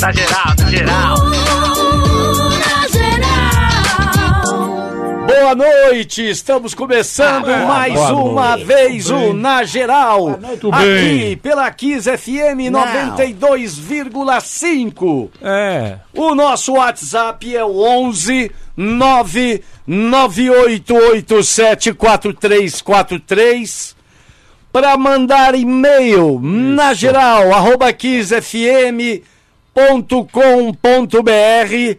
Na geral, na geral. Boa noite, estamos começando Ah, mais boa uma noite. vez o Na Geral. noite. Aqui bem. pela Kiss FM 92,5. É. O nosso WhatsApp é o 11 998874343 para mandar e-mail na geral arroba kissfm.com.br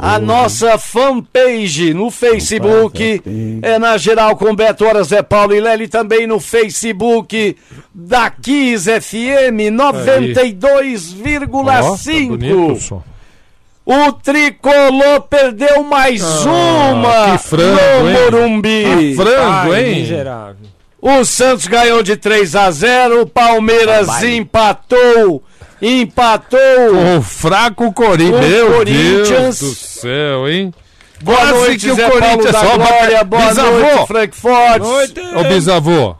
a nossa fanpage no Facebook é na geral com Beto Horas Zé Paulo e Lely também no Facebook da Kiss FM Ó, tá 92,5 bonito o tricolor perdeu mais uma que frango, no hein? Morumbi. Frango, Ai, hein? miserável. O Santos ganhou de 3 a 0, o Palmeiras empatou, empatou. O fraco Corinthians. O Meu Corinthians. Deus do céu, hein? Boa Quase noite, que o Zé Corinthians Paulo só Glória, boa Bisavô. noite, Frank Fortes. Noite. Ô, bisavô,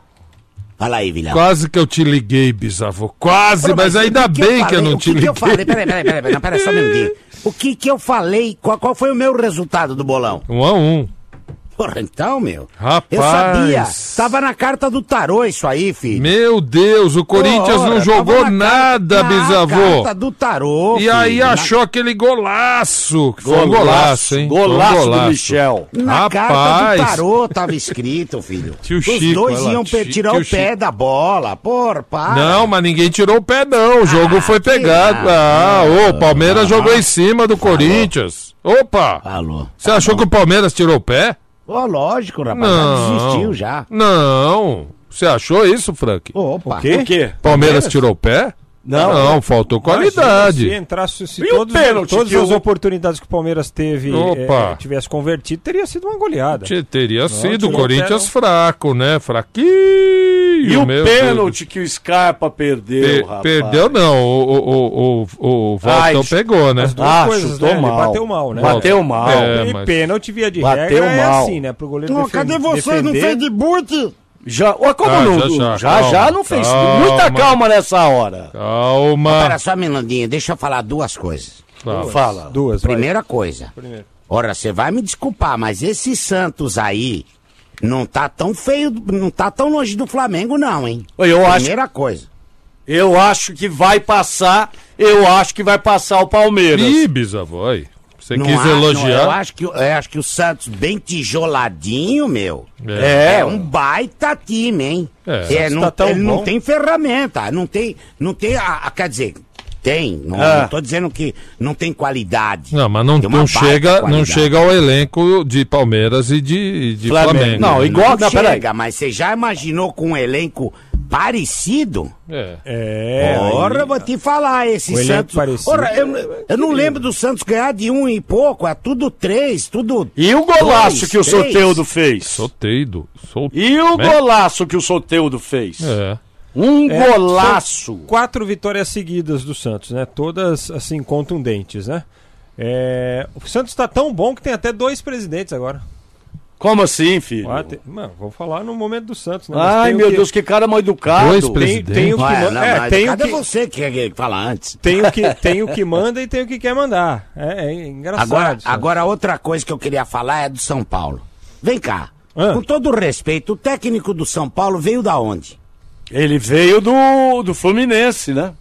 Fala aí, Vilhão. quase que eu te liguei, bisavô. Quase, mas, o ainda que bem que eu falei? não o te que que eu liguei. falei? Peraí, peraí, peraí, peraí, peraí, só um minutinho. O que que eu falei? Qual, qual foi o meu resultado do bolão? Um a um. Porra, então, meu. Rapaz. Eu sabia. Tava na carta do tarô isso aí, filho. Meu Deus, o Corinthians Ora, não jogou na nada, carta- bisavô. Na carta do tarô, E aí filho, na- achou aquele golaço. Que foi um golaço, hein? Golaço, um do Michel. Na carta do Rapaz. tarô tava escrito, filho. Tio Os Chico, dois lá, iam tio- tirar o pé Chico. da bola. Porra, para. Não, mas ninguém tirou o pé, não. O jogo Ah, foi pegado. Ah, ô, o Palmeiras jogou em cima do Corinthians. Opa! Falou. Você achou que o Palmeiras tirou o pé? Ó, lógico, rapaz. Não. Já desistiu já. Não. Você achou isso, Frank? Opa. O quê? Palmeiras tirou o pé? Não. Não, faltou Imagina Se qualidade. entrasse, se E o todos, pênalti todas que as o- oportunidades que o Palmeiras teve Opa. eh, tivesse convertido, teria sido uma goleada. Te- Teria sido o o Corinthians pé, fraco, né? Fraquinho. E o meu pênalti que o Scarpa perdeu, Pe- rapaz. perdeu não, o, o, o, o, o Ai, Valtão pegou, né? As duas Ah, coisas, chutou né? Ele mal. bateu mal, né? Bateu mal. É, e mas- pênalti, via de Bateu regra, é mal. assim, né? Pro goleiro Pô, cadê vocês? Não defender. fez de boot? Já, ó, como Ah, não? já, Já, já, já, calma, não fez. calma. Muita calma nessa hora. Calma. Pera só um minutinho, deixa eu falar duas coisas. Fala. Fala. Duas, vai. Primeira coisa. Primeiro. Ora, você vai me desculpar, mas esse Santos aí não tá tão feio, não tá tão longe do Flamengo, não, hein? Eu acho, Primeira coisa. eu acho que vai passar. Eu acho que vai passar o Palmeiras. Ih, bisavó, aí. Você Não quis há- não, eu, elogiar? acho que, eu acho que o Santos bem tijoladinho, meu. É, É um baita time, hein? É. É, não, Tá tão ele não bom. tem ferramenta, não tem, não tem, a, a- quer dizer, tem, não, Ah. não tô dizendo que não tem qualidade. Não, mas não, não chega, não chega ao elenco de Palmeiras e de, de Flamengo. Flamengo. Não, igual- Não chega, mas você já imaginou com um elenco parecido? É. É. Ora, aí- eu vou te falar, esse O Santos. Ora, eu, eu não lembro do Santos ganhar de um e pouco, é tudo três, tudo. E o golaço dois, que o. Soteudo fez? Soteido. Sol... E o Né? golaço que o Soteudo fez? É. Um É, golaço. Quatro vitórias seguidas do Santos, né? Todas, assim, contundentes, né? É, O Santos tá tão bom que tem até dois presidentes agora. Como assim, filho? Ah, tem- Mano, vou falar no momento do Santos, né? Ai, tem meu que- Deus, que cara mal educado. Dois Tem, presidentes. tem o que, Ué, ma- não, é, tem o que, você que quer falar antes? tem o que tem o que manda e tem o que quer mandar. É, é engraçado. Agora, agora, outra coisa que eu queria falar é do São Paulo. Vem cá. Ah. Com todo o respeito, o técnico do São Paulo veio da onde? Ele veio do, do Fluminense, né?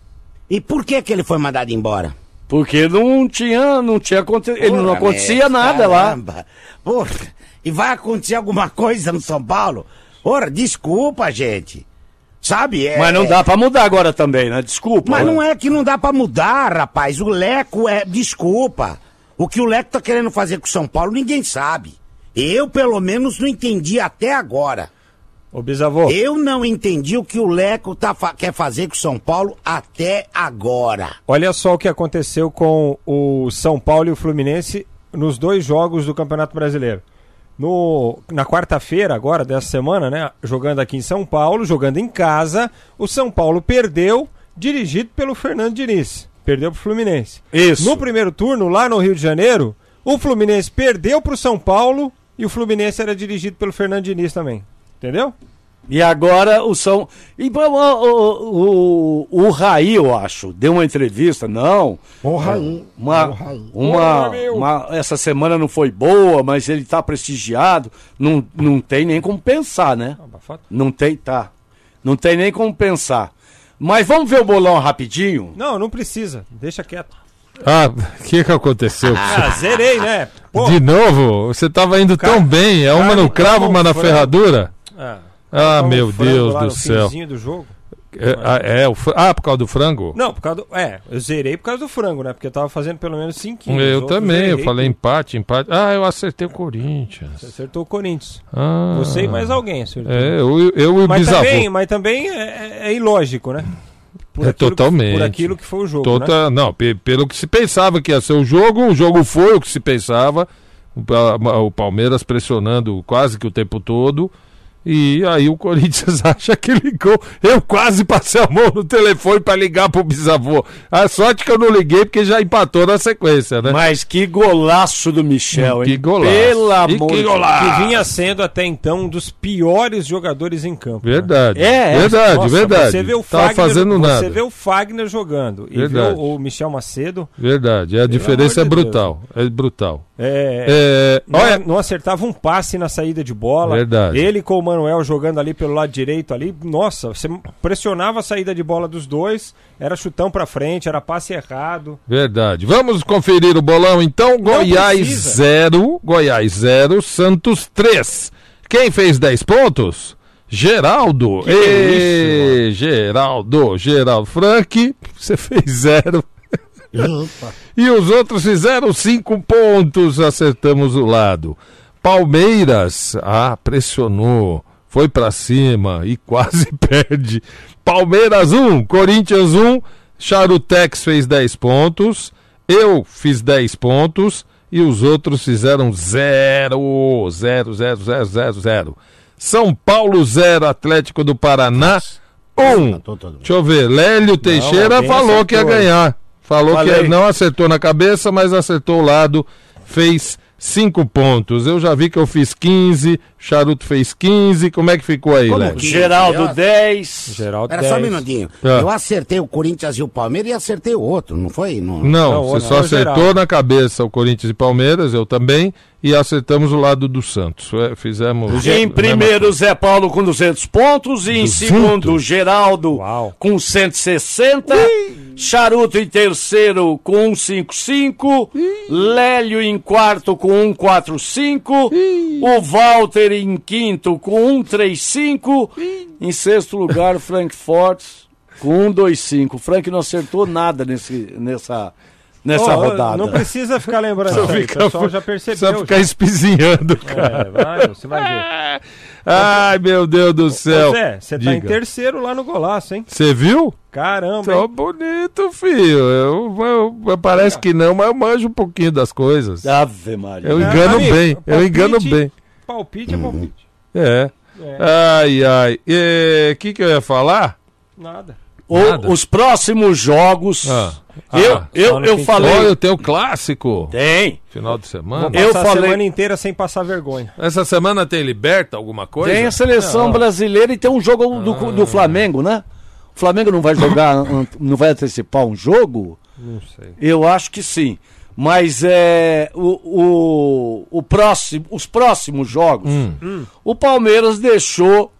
E por que que ele foi mandado embora? Porque não tinha, não tinha aconte- ele não acontecia nada lá. caramba. Porra, e vai acontecer alguma coisa no São Paulo? Ora, desculpa, gente. Sabe? É, Mas não dá pra mudar agora também, né? Desculpa. Mas não é que não dá pra mudar, rapaz. O Leco é. Desculpa. O que o Leco tá querendo fazer com o São Paulo, ninguém sabe. Eu, pelo menos, não entendi até agora. Ô, bisavô, Eu não entendi o que o Leco tá fa- quer fazer com o São Paulo até agora. olha só o que aconteceu com o São Paulo e o Fluminense nos dois jogos do Campeonato Brasileiro. No, na quarta-feira, agora, dessa semana, né? Jogando aqui em São Paulo, jogando em casa, o São Paulo perdeu, dirigido pelo Fernando Diniz. Perdeu pro Fluminense. Isso. No primeiro turno, lá no Rio de Janeiro, o Fluminense perdeu pro São Paulo e o Fluminense era dirigido pelo Fernando Diniz também. Entendeu? E agora o São. E, o, o, o, o Raí, eu acho, deu uma entrevista, não. O Raí. Uma, o Raí. uma, uma- essa semana não foi boa, mas ele tá prestigiado. Não, não tem nem como pensar, né? Abafado. Não tem, tá. Não tem nem como pensar. Mas vamos ver o bolão rapidinho? Não, não precisa. Deixa quieto. Ah, o que que aconteceu? Ah, zerei, né? Pô, De novo? Você tava indo tão bem. É uma no cravo, uma na ferradura? Ah, Ah, meu Deus do céu. do jogo. É, ah, é, o ah, por causa do frango? Não, por causa do. É, eu zerei por causa do frango, né? Porque eu tava fazendo pelo menos 5 eu também, eu falei empate, empate. Ah, eu acertei o Corinthians. Você acertou o Corinthians. Ah, Você e mais alguém acertou. É, eu, eu e o mas, bisavô. também, mas também é, é- é ilógico, né? É totalmente. por aquilo que foi o jogo. Tota- Né? Não, pe- pelo que se pensava que ia ser o jogo, o jogo foi o que se pensava. O Palmeiras pressionando quase que o tempo todo. E aí o Corinthians acha que ligou. Eu quase passei a mão no telefone para ligar pro bisavô. A sorte que eu não liguei porque já empatou na sequência, né? Mas que golaço do Michel, hein? Que golaço. Pelo amor que de golaço. Que vinha sendo até então um dos piores jogadores em campo. né? Verdade. É, é. verdade, Nossa, verdade. Você vê o Tava Fagner, fazendo você nada. vê o Fagner jogando e vê o, o Michel Macedo. Verdade. A diferença é brutal. É brutal. É, É, não, olha, não acertava um passe na saída de bola. Verdade. Ele com o Manuel jogando ali pelo lado direito ali, nossa, você pressionava a saída de bola dos dois, era chutão pra frente, era passe errado. Verdade. Vamos conferir o bolão então. Goiás precisa. 0, Goiás 0, Santos 3. Quem fez 10 pontos? Geraldo. Que Ê, Geraldo, Geraldo Frank, você fez 0. E os outros fizeram 5 pontos, acertamos o lado. Palmeiras, ah, pressionou, foi pra cima e quase perde. Palmeiras 1, Corinthians 1, Charutex fez 10 pontos, eu fiz 10 pontos e os outros fizeram 0, 0, 0, 0, 0, 0. São Paulo 0, Atlético do Paraná 1. Tô todo mundo. Deixa eu ver, Lélio Teixeira alguém falou que ia ganhar. Falou Falei. que não acertou na cabeça, mas acertou o lado, fez 5 pontos. Eu já vi que eu fiz 15, Charuto fez 15. Como é que ficou aí, que- Geraldo Eu- 10. Geraldo Era só um 10. minutinho. Ah. Eu acertei o Corinthians e o Palmeiras e acertei o outro, não foi? Não. Não, Não, você não, só não, acertou Geraldo. na cabeça o Corinthians e Palmeiras, eu também, e acertamos o lado do Santos. É, Fizemos. Em primeiro, Zé Paulo com 200 pontos. E em 200? segundo, Geraldo Uau. com 160. Charuto em terceiro com 155. Lélio em quarto com 145. O Walter em quinto com 135. Em sexto lugar, o Frankfurt com 125. O Frank não acertou nada nesse, nessa, nessa Ó, rodada. Não precisa ficar lembrando isso aí, o pessoal já percebeu. Só ficar espizinhando, já. cara. É, vai, você vai ver. Ai, meu Deus do céu. Zé, você tá em terceiro lá no golaço, hein? Você viu? Caramba, Tô hein? bonito, filho. Eu, eu- eu- parece que não, mas eu manjo um pouquinho das coisas. Ave Maria. Eu É, engano amigo, bem, eu palpite- engano bem. Palpite é palpite. É. É, Ai, ai. O que, que eu ia falar? nada. O- os próximos jogos. Ah. Eu, Ah. eu, eu de falei. Olha, tem o clássico. Tem. Final de semana. Eu falei- a semana inteira sem passar vergonha. Essa semana tem liberta alguma coisa? Tem a seleção Não. brasileira e tem um jogo do, do Flamengo, né? O Flamengo não vai jogar, não vai antecipar um jogo? Não sei. Eu acho que sim. Mas é o, o, o próximo, os próximos jogos, Hum. o Palmeiras deixou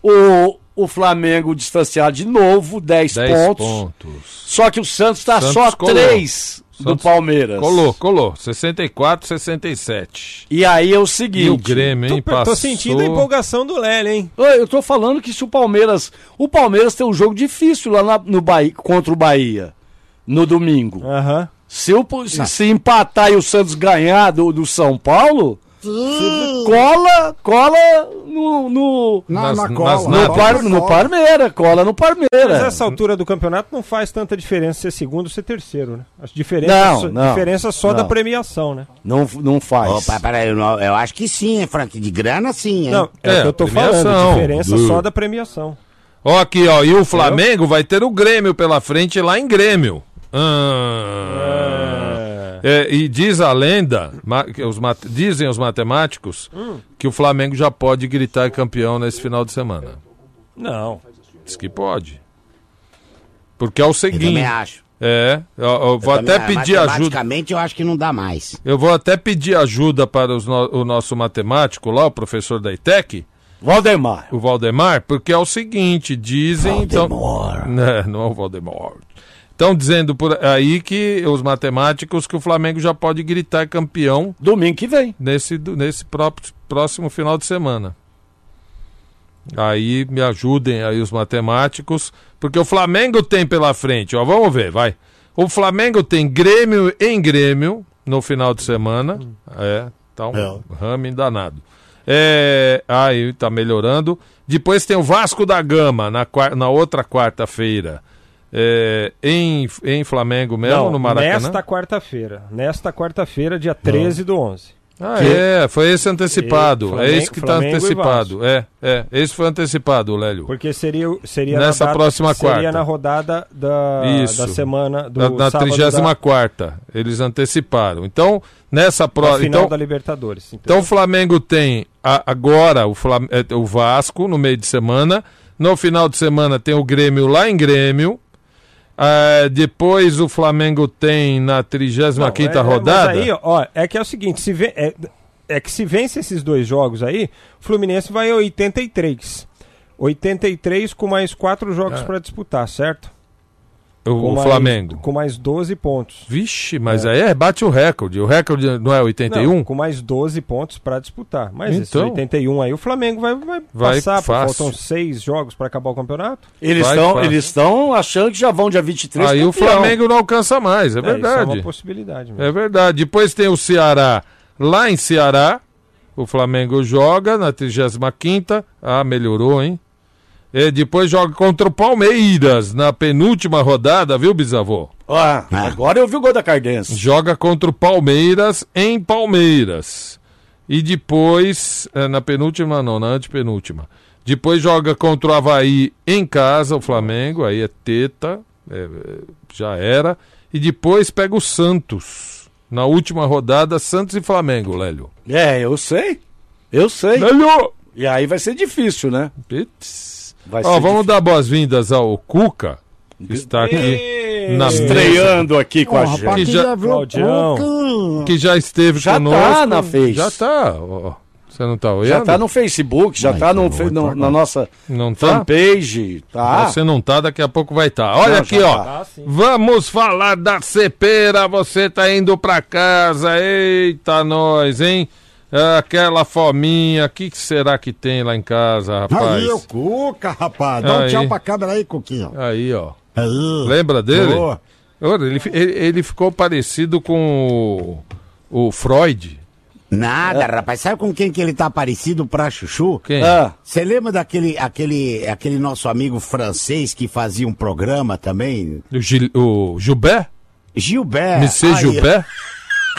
o, o Flamengo distanciar de novo 10, 10 pontos. pontos. Só que o Santos está só colou. 3 do Palmeiras. Colou, colou. 64, 67. E aí é o E o seguinte. Grêmio, hein? Tô, Passou. tô sentindo a empolgação do Lélio, hein? Eu tô falando que se o Palmeiras. O Palmeiras tem um jogo difícil lá na- no Bahia, contra o Bahia. No domingo. Aham. Se, o, se, se empatar e o Santos ganhar do, do São Paulo, cola, cola no. no Na, Nas- na nas cola. no, par, cola. no Parmeira, cola no Mas Parmeira. essa altura do campeonato não faz tanta diferença ser segundo ou ser terceiro, né? As diferenças Não, só, não, diferença só não. da premiação, né? Não, não faz. Opa, peraí, eu, não- eu acho que sim, hein, Frank? De grana sim, hein? Não, é, É, o que eu tô premiação. falando, diferença Du. só da premiação. Ó, aqui, ó. E o Flamengo vai ter o Grêmio pela frente lá em Grêmio. Ah. É, e diz a lenda, os dizem os matemáticos, Hum. que o Flamengo já pode gritar campeão nesse final de semana. Não. Diz que pode. Porque é o Eu seguinte. também acho. É, eu, eu vou Eu até também- pedir ajuda. Matematicamente, eu acho que não dá mais. Eu vou até pedir ajuda para os no- o nosso matemático lá, o professor da ITEC, Valdemar. o Valdemar, porque é o seguinte, dizem. Então, É, não é o Valdemar. Estão dizendo por aí que os matemáticos que o Flamengo já pode gritar campeão Domingo que vem. nesse, nesse próprio, próximo final de semana. Aí me ajudem aí os matemáticos, porque o Flamengo tem pela frente, ó, vamos ver, vai. O Flamengo tem Grêmio em Grêmio no final de semana, é, tá um É. rame danado. É, aí tá melhorando. Depois tem o Vasco da Gama na, na outra quarta-feira, é, em, em Flamengo mesmo, Não, no Maracanã. nesta quarta-feira. Nesta quarta-feira, dia 13 do 11. Ah, é, foi esse antecipado. E é Flamengo- esse que está Flamengo antecipado. É, é, esse foi antecipado, Lélio. Porque seria, seria Nessa na data- próxima seria quarta. na rodada da, Isso. da semana do Na, na sábado 34 eles anteciparam. Então, nessa da, da próxima. final Então, da Libertadores. então o Flamengo tem a- agora o, Flam- é, o Vasco no meio de semana. No final de semana tem o Grêmio lá em Grêmio. Ah, depois o Flamengo tem na 35 Não, quinta é- é- rodada. Mas aí, ó, é que é o seguinte, se vê, é, é que se vence esses dois jogos aí, o Fluminense vai a 83. 83 com mais quatro jogos É. pra disputar, certo? O Com o mais- Flamengo. Com mais 12 pontos. Vixe, mas aí é, bate o recorde. O recorde não é 81? Não, com mais 12 pontos pra disputar. Mas esse Então. 81 aí, o Flamengo vai, vai, Vai passar. fácil. Faltam seis jogos pra acabar o campeonato. Eles estão fácil. eles estão achando que já vão dia 23. Aí o campeão. Flamengo não alcança mais, é É, isso é verdade. uma possibilidade mesmo. É verdade. Depois tem o Ceará lá em Ceará. O Flamengo joga na 35. Ah, melhorou, hein? E depois joga contra o Palmeiras na penúltima rodada, viu, bisavô? Ah, Ah. agora eu vi o gol da Cardense. Joga contra o Palmeiras em Palmeiras. E depois, eh, na penúltima, não, na antepenúltima. Depois joga contra o Havaí em casa, o Flamengo, aí é teta, é, já era. E depois pega o Santos. Na última rodada, Santos e Flamengo, Lélio. É, eu sei. Eu sei. Lélio! E aí vai ser difícil, né? Pits. Vai Ó, vamos difícil. dar boas-vindas ao Cuca, que está aqui na mesa, estreando aqui com Ó, a gente. Que já- já viu Claudião. Que já esteve Já conosco. tá na Face. Já tá. ó. Você não tá olhando? Já tá no Facebook, já Vai, tá no, tá fe- no- tá na nossa Não tá? fanpage. Tá. Você não tá, daqui a pouco vai estar. Olha Não, aqui, já ó. tá. Ah. Vamos falar da cepeira. Você tá indo pra casa. Eita, nós, hein? Aquela fominha. O que, que será que tem lá em casa, rapaz? Aí, o Cuca, rapaz. Dá um Aí. tchau pra câmera aí, Cuquinho. Aí, ó. Aí. Lembra dele? Olha, ele, ele, ele ficou parecido com o, o Freud. Nada, rapaz. Sabe com quem que ele tá parecido pra chuchu? Quem? Ah, Você lembra daquele aquele, aquele nosso amigo francês que fazia um programa também? O, Gil, o Gilbert? Gilbert. Monsieur Aí, Gilbert?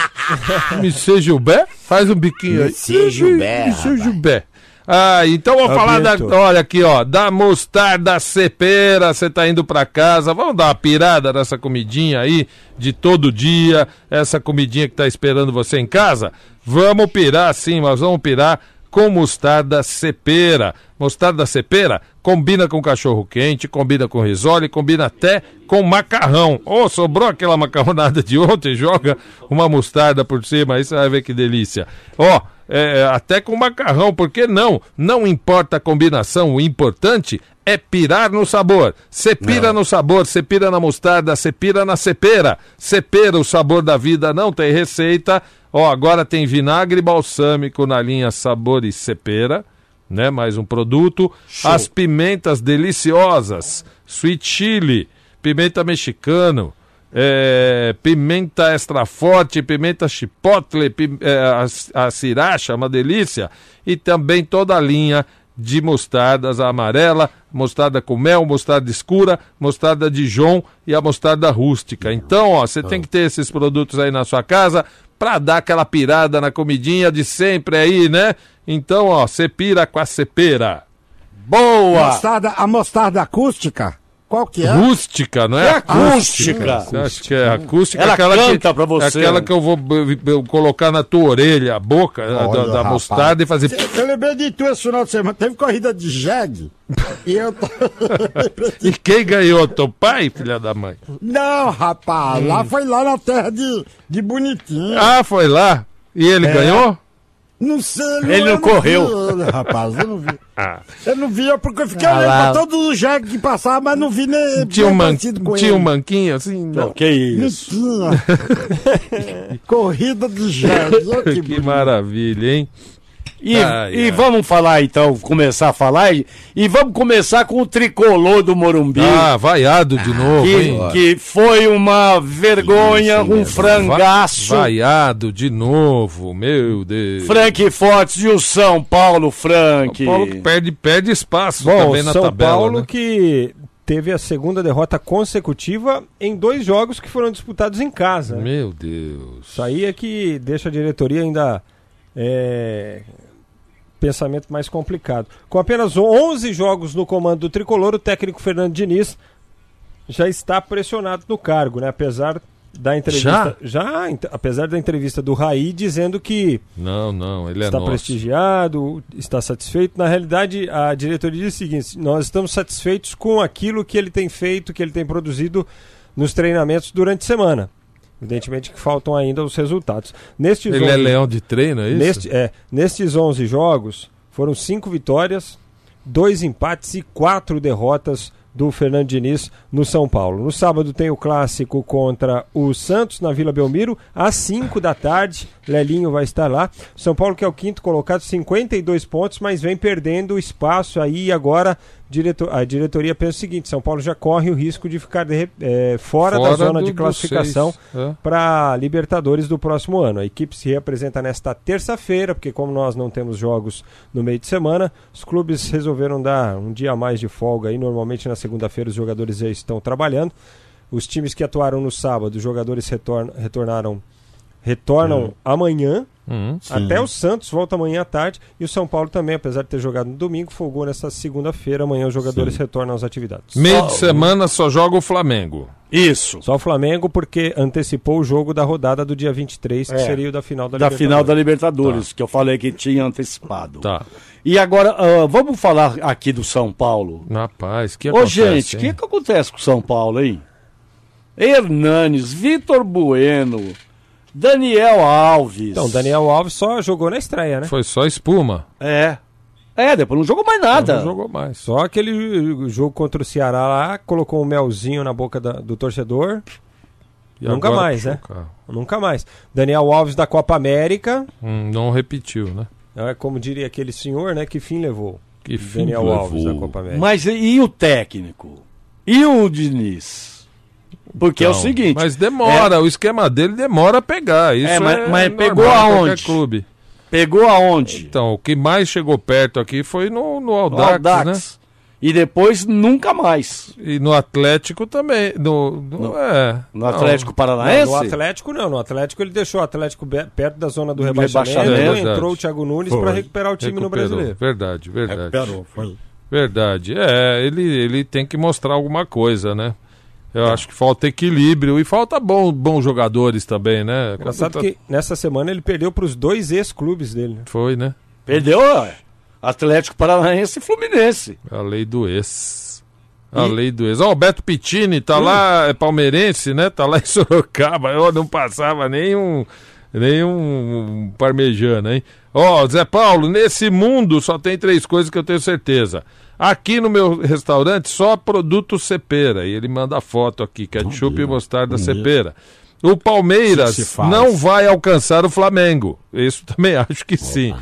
Monsieur Gilbert? Faz um biquinho aí. Monsieur Gilbert, Monsieur. Gilbert. Ah, então vou falar da. Olha aqui, ó. Da mostarda cepeira. Você tá indo pra casa. Vamos dar uma pirada nessa comidinha aí de todo dia. Essa comidinha que tá esperando você em casa. Vamos pirar sim, mas vamos pirar com mostarda cepera. Mostarda cepera combina com cachorro quente, combina com risole, combina até com macarrão. Ô, sobrou aquela macarronada de ontem, joga uma mostarda por cima, aí você vai ver que delícia. Ó, é, até com macarrão, por que não? Não importa a combinação, o importante é pirar no sabor. Você pira no sabor, você pira na mostarda, você pira na cepera. Cepera, o sabor da vida não tem receita. Ó, agora tem vinagre balsâmico na linha Sabor e Cepera, né? Mais um produto. As pimentas deliciosas, sweet chili, pimenta mexicano, é, pimenta extra forte, pimenta chipotle, pim- é, a, a sriracha, uma delícia. E também toda a linha de mostardas, a amarela, mostarda com mel, mostarda escura, mostarda Dijon e a mostarda rústica. Então, ó, você tem que ter esses produtos aí na sua casa pra dar aquela pirada na comidinha de sempre aí, né? Então, ó, você pira com a cepera. boa! Mostarda, a mostarda acústica, Qual que é? Rústica, não é? É acústica. Você acha que é acústica? Ela aquela canta que, pra você. É aquela que eu vou eu colocar na tua orelha, a boca da, Olha, da rapaz. mostarda e fazer. Eu lembrei de tu esse final de semana. Teve corrida de jegue. E eu. tô- E quem ganhou? Teu pai, filha da mãe? Não, rapaz. Lá foi lá na terra de, de Bonitinho. Ah, foi lá. E ele É. ganhou? Não sei. Ele não eu correu. vi rapaz, eu não vi. Ah. Eu não vi, porque eu fiquei Ah, olhando lá. pra todos os jegues que passavam, mas não vi nem. Tinha um, man... tinha um manquinho assim? Não, Não. que isso. Não tinha. Corrida jegue. olha que Que maravilha, hein? E, Ai, e vamos falar então, começar a falar, e, e vamos começar com o tricolor do Morumbi. Ah, vaiado de novo, hein? que, que foi uma vergonha, um frangaço. Va- Vaiado de novo, meu Deus. Frank Fortes e o São Paulo, Frank. São Paulo que perde, perde espaço Bom, também na São tabela. Paulo né? que teve a segunda derrota consecutiva em dois jogos que foram disputados em casa. Meu Deus. Isso aí é que deixa a diretoria ainda é, pensamento mais complicado. Com apenas 11 jogos no comando do tricolor, o técnico Fernando Diniz já está pressionado no cargo, né? Apesar da entrevista, já, ent- apesar da entrevista do Raí dizendo que Não, não, ele é está prestigiado, está satisfeito. Na realidade, a diretoria diz o seguinte: nós estamos satisfeitos com aquilo que ele tem feito, que ele tem produzido nos treinamentos durante a semana. Evidentemente que faltam ainda os resultados. Nestes Ele é 11 leão de treino, é isso? Neste, é, nestes 11 jogos, foram cinco vitórias, dois empates e quatro derrotas do Fernando Diniz no São Paulo. No sábado tem o clássico contra o Santos na Vila Belmiro, às 5 da tarde. Lelinho vai estar lá. São Paulo, que é o quinto colocado, 52 pontos, mas vem perdendo espaço aí. Agora direto- a diretoria pensa o seguinte: São Paulo já corre o risco de ficar de re- eh, fora, da zona do- de classificação é. para Libertadores do próximo ano. A equipe se representa nesta terça-feira, porque como nós não temos jogos no meio de semana, os clubes resolveram dar um dia a mais de folga aí. Normalmente na segunda-feira os jogadores já estão trabalhando. Os times que atuaram no sábado, os jogadores retornam, retornaram retornam amanhã. Hum. Até o Santos volta amanhã à tarde e o São Paulo também, apesar de ter jogado no domingo, folgou nessa segunda-feira. Amanhã os jogadores retornam às atividades. Meio de semana só joga o Flamengo. Isso. Só o Flamengo porque antecipou o jogo da rodada do dia 23, que É. seria o da final da, Da final da Libertadores. Libertadores, que eu falei que tinha antecipado. Tá. E agora, ah, vamos falar aqui do São Paulo. Rapaz, que Ô, acontece, gente, o que, que acontece com o São Paulo, hein? Hernanes, Vitor Bueno, Daniel Alves. Então, Daniel Alves só jogou na estreia, né? Foi só espuma. É. É, depois não jogou mais nada. Não jogou mais. Só aquele jogo contra o Ceará lá, colocou um melzinho na boca da- do torcedor. E Nunca mais, né? Nunca mais. Daniel Alves da Copa América, Hum, não repetiu, né? é, como diria aquele senhor, né? Que fim levou? Que fim Daniel levou. Alves da Copa América. Mas e, e o técnico? E o Diniz? Porque é o Então, seguinte. Mas demora, o esquema dele demora a pegar. Isso É, é, mas- mas normal pegou aonde? clube. Pegou aonde? Então, o que mais chegou perto aqui foi no, no No Audax, Audax. né? E depois nunca mais. E no Atlético também. No, no, é, No não. Atlético Não, Paranaense? no Atlético não, no Atlético ele deixou o Atlético perto da zona do rebaixamento, rebaixamento. entrou Verdade. o Thiago Nunes para recuperar o time no Recuperou. Brasileiro. Verdade, verdade. Recuperou, foi. Verdade. É, ele, ele tem que mostrar alguma coisa, né? Eu acho que falta equilíbrio e falta bom, bons jogadores também, né? Engraçado Quando que nessa semana ele perdeu para os dois ex-clubes dele. né? Foi, né? Perdeu ó, Atlético Paranaense e Fluminense. A lei do ex. A lei do ex. Ó, o Beto Pittini tá lá, é palmeirense, né? Tá lá em Sorocaba. Eu não passava nem um, nem um parmejano, hein? Ó, Zé Paulo, nesse mundo só tem três coisas que eu tenho certeza. Aqui no meu restaurante só produto cepera. E ele manda a foto aqui, ketchup e mostarda cepera. O Palmeiras não vai alcançar o Flamengo. Isso também acho que sim.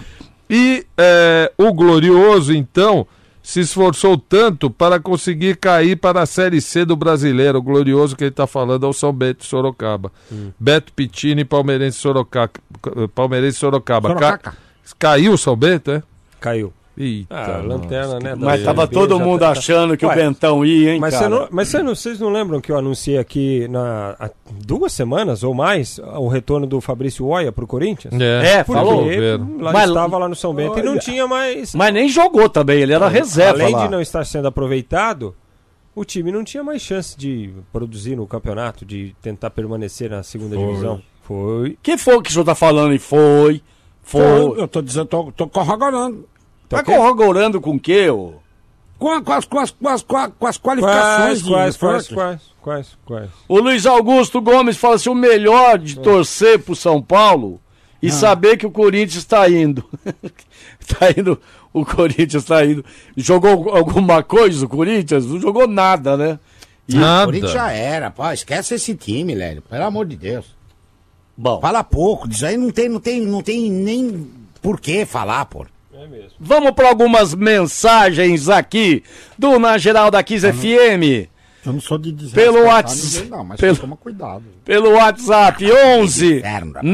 E é, o Glorioso, então, se esforçou tanto para conseguir cair para a Série C do Brasileiro. O Glorioso que ele está falando é o São Bento Sorocaba. Beto Pittini, Palmeirense Sorocaba. Palmeirense Sorocaba. Ca-. Caiu o São Bento, é? Caiu. Eita, Ah, lanterna, né? da Mas tava CLB, todo já mundo tá- achando que Ué, o Bentão ia, hein, Mas, cara? não, mas você não- vocês não lembram que eu anunciei aqui na, há duas semanas ou mais o retorno do Fabrício Oia pro Corinthians? É, Porque falou. Lá Mas- estava lá no São Bento e não Olha. tinha mais. Mas nem jogou também, ele era reserva Além lá. de não estar sendo aproveitado, o time não tinha mais chance de produzir no campeonato, de tentar permanecer na segunda divisão. Foi. Que foi que o senhor tá falando e foi? Foi. Eu tô dizendo, tô, tô corroborando. Tá corroborando com o quê, ô? Com, a- com as, com, as, com, as, com, as qualificações Quais, quais, quais, quais, quais, quais. O Luiz Augusto Gomes fala assim: o melhor de torcer pro São Paulo e saber que o Corinthians está indo. tá indo. O Corinthians está indo. Jogou alguma coisa o Corinthians? Não jogou nada, né? O Nada. Corinthians já era, pô. Esquece esse time, Lélio. Pelo amor de Deus. Bom, Fala pouco, disso aí não tem, não tem, não tem nem por que falar, pô. Vamos para algumas mensagens aqui do Na Geral da Kiss FM. Eu não sou de dizer. Pelo Whats- Ninguém, não, mas pelo- toma cuidado. Pelo WhatsApp 11 Inferno, rapaz.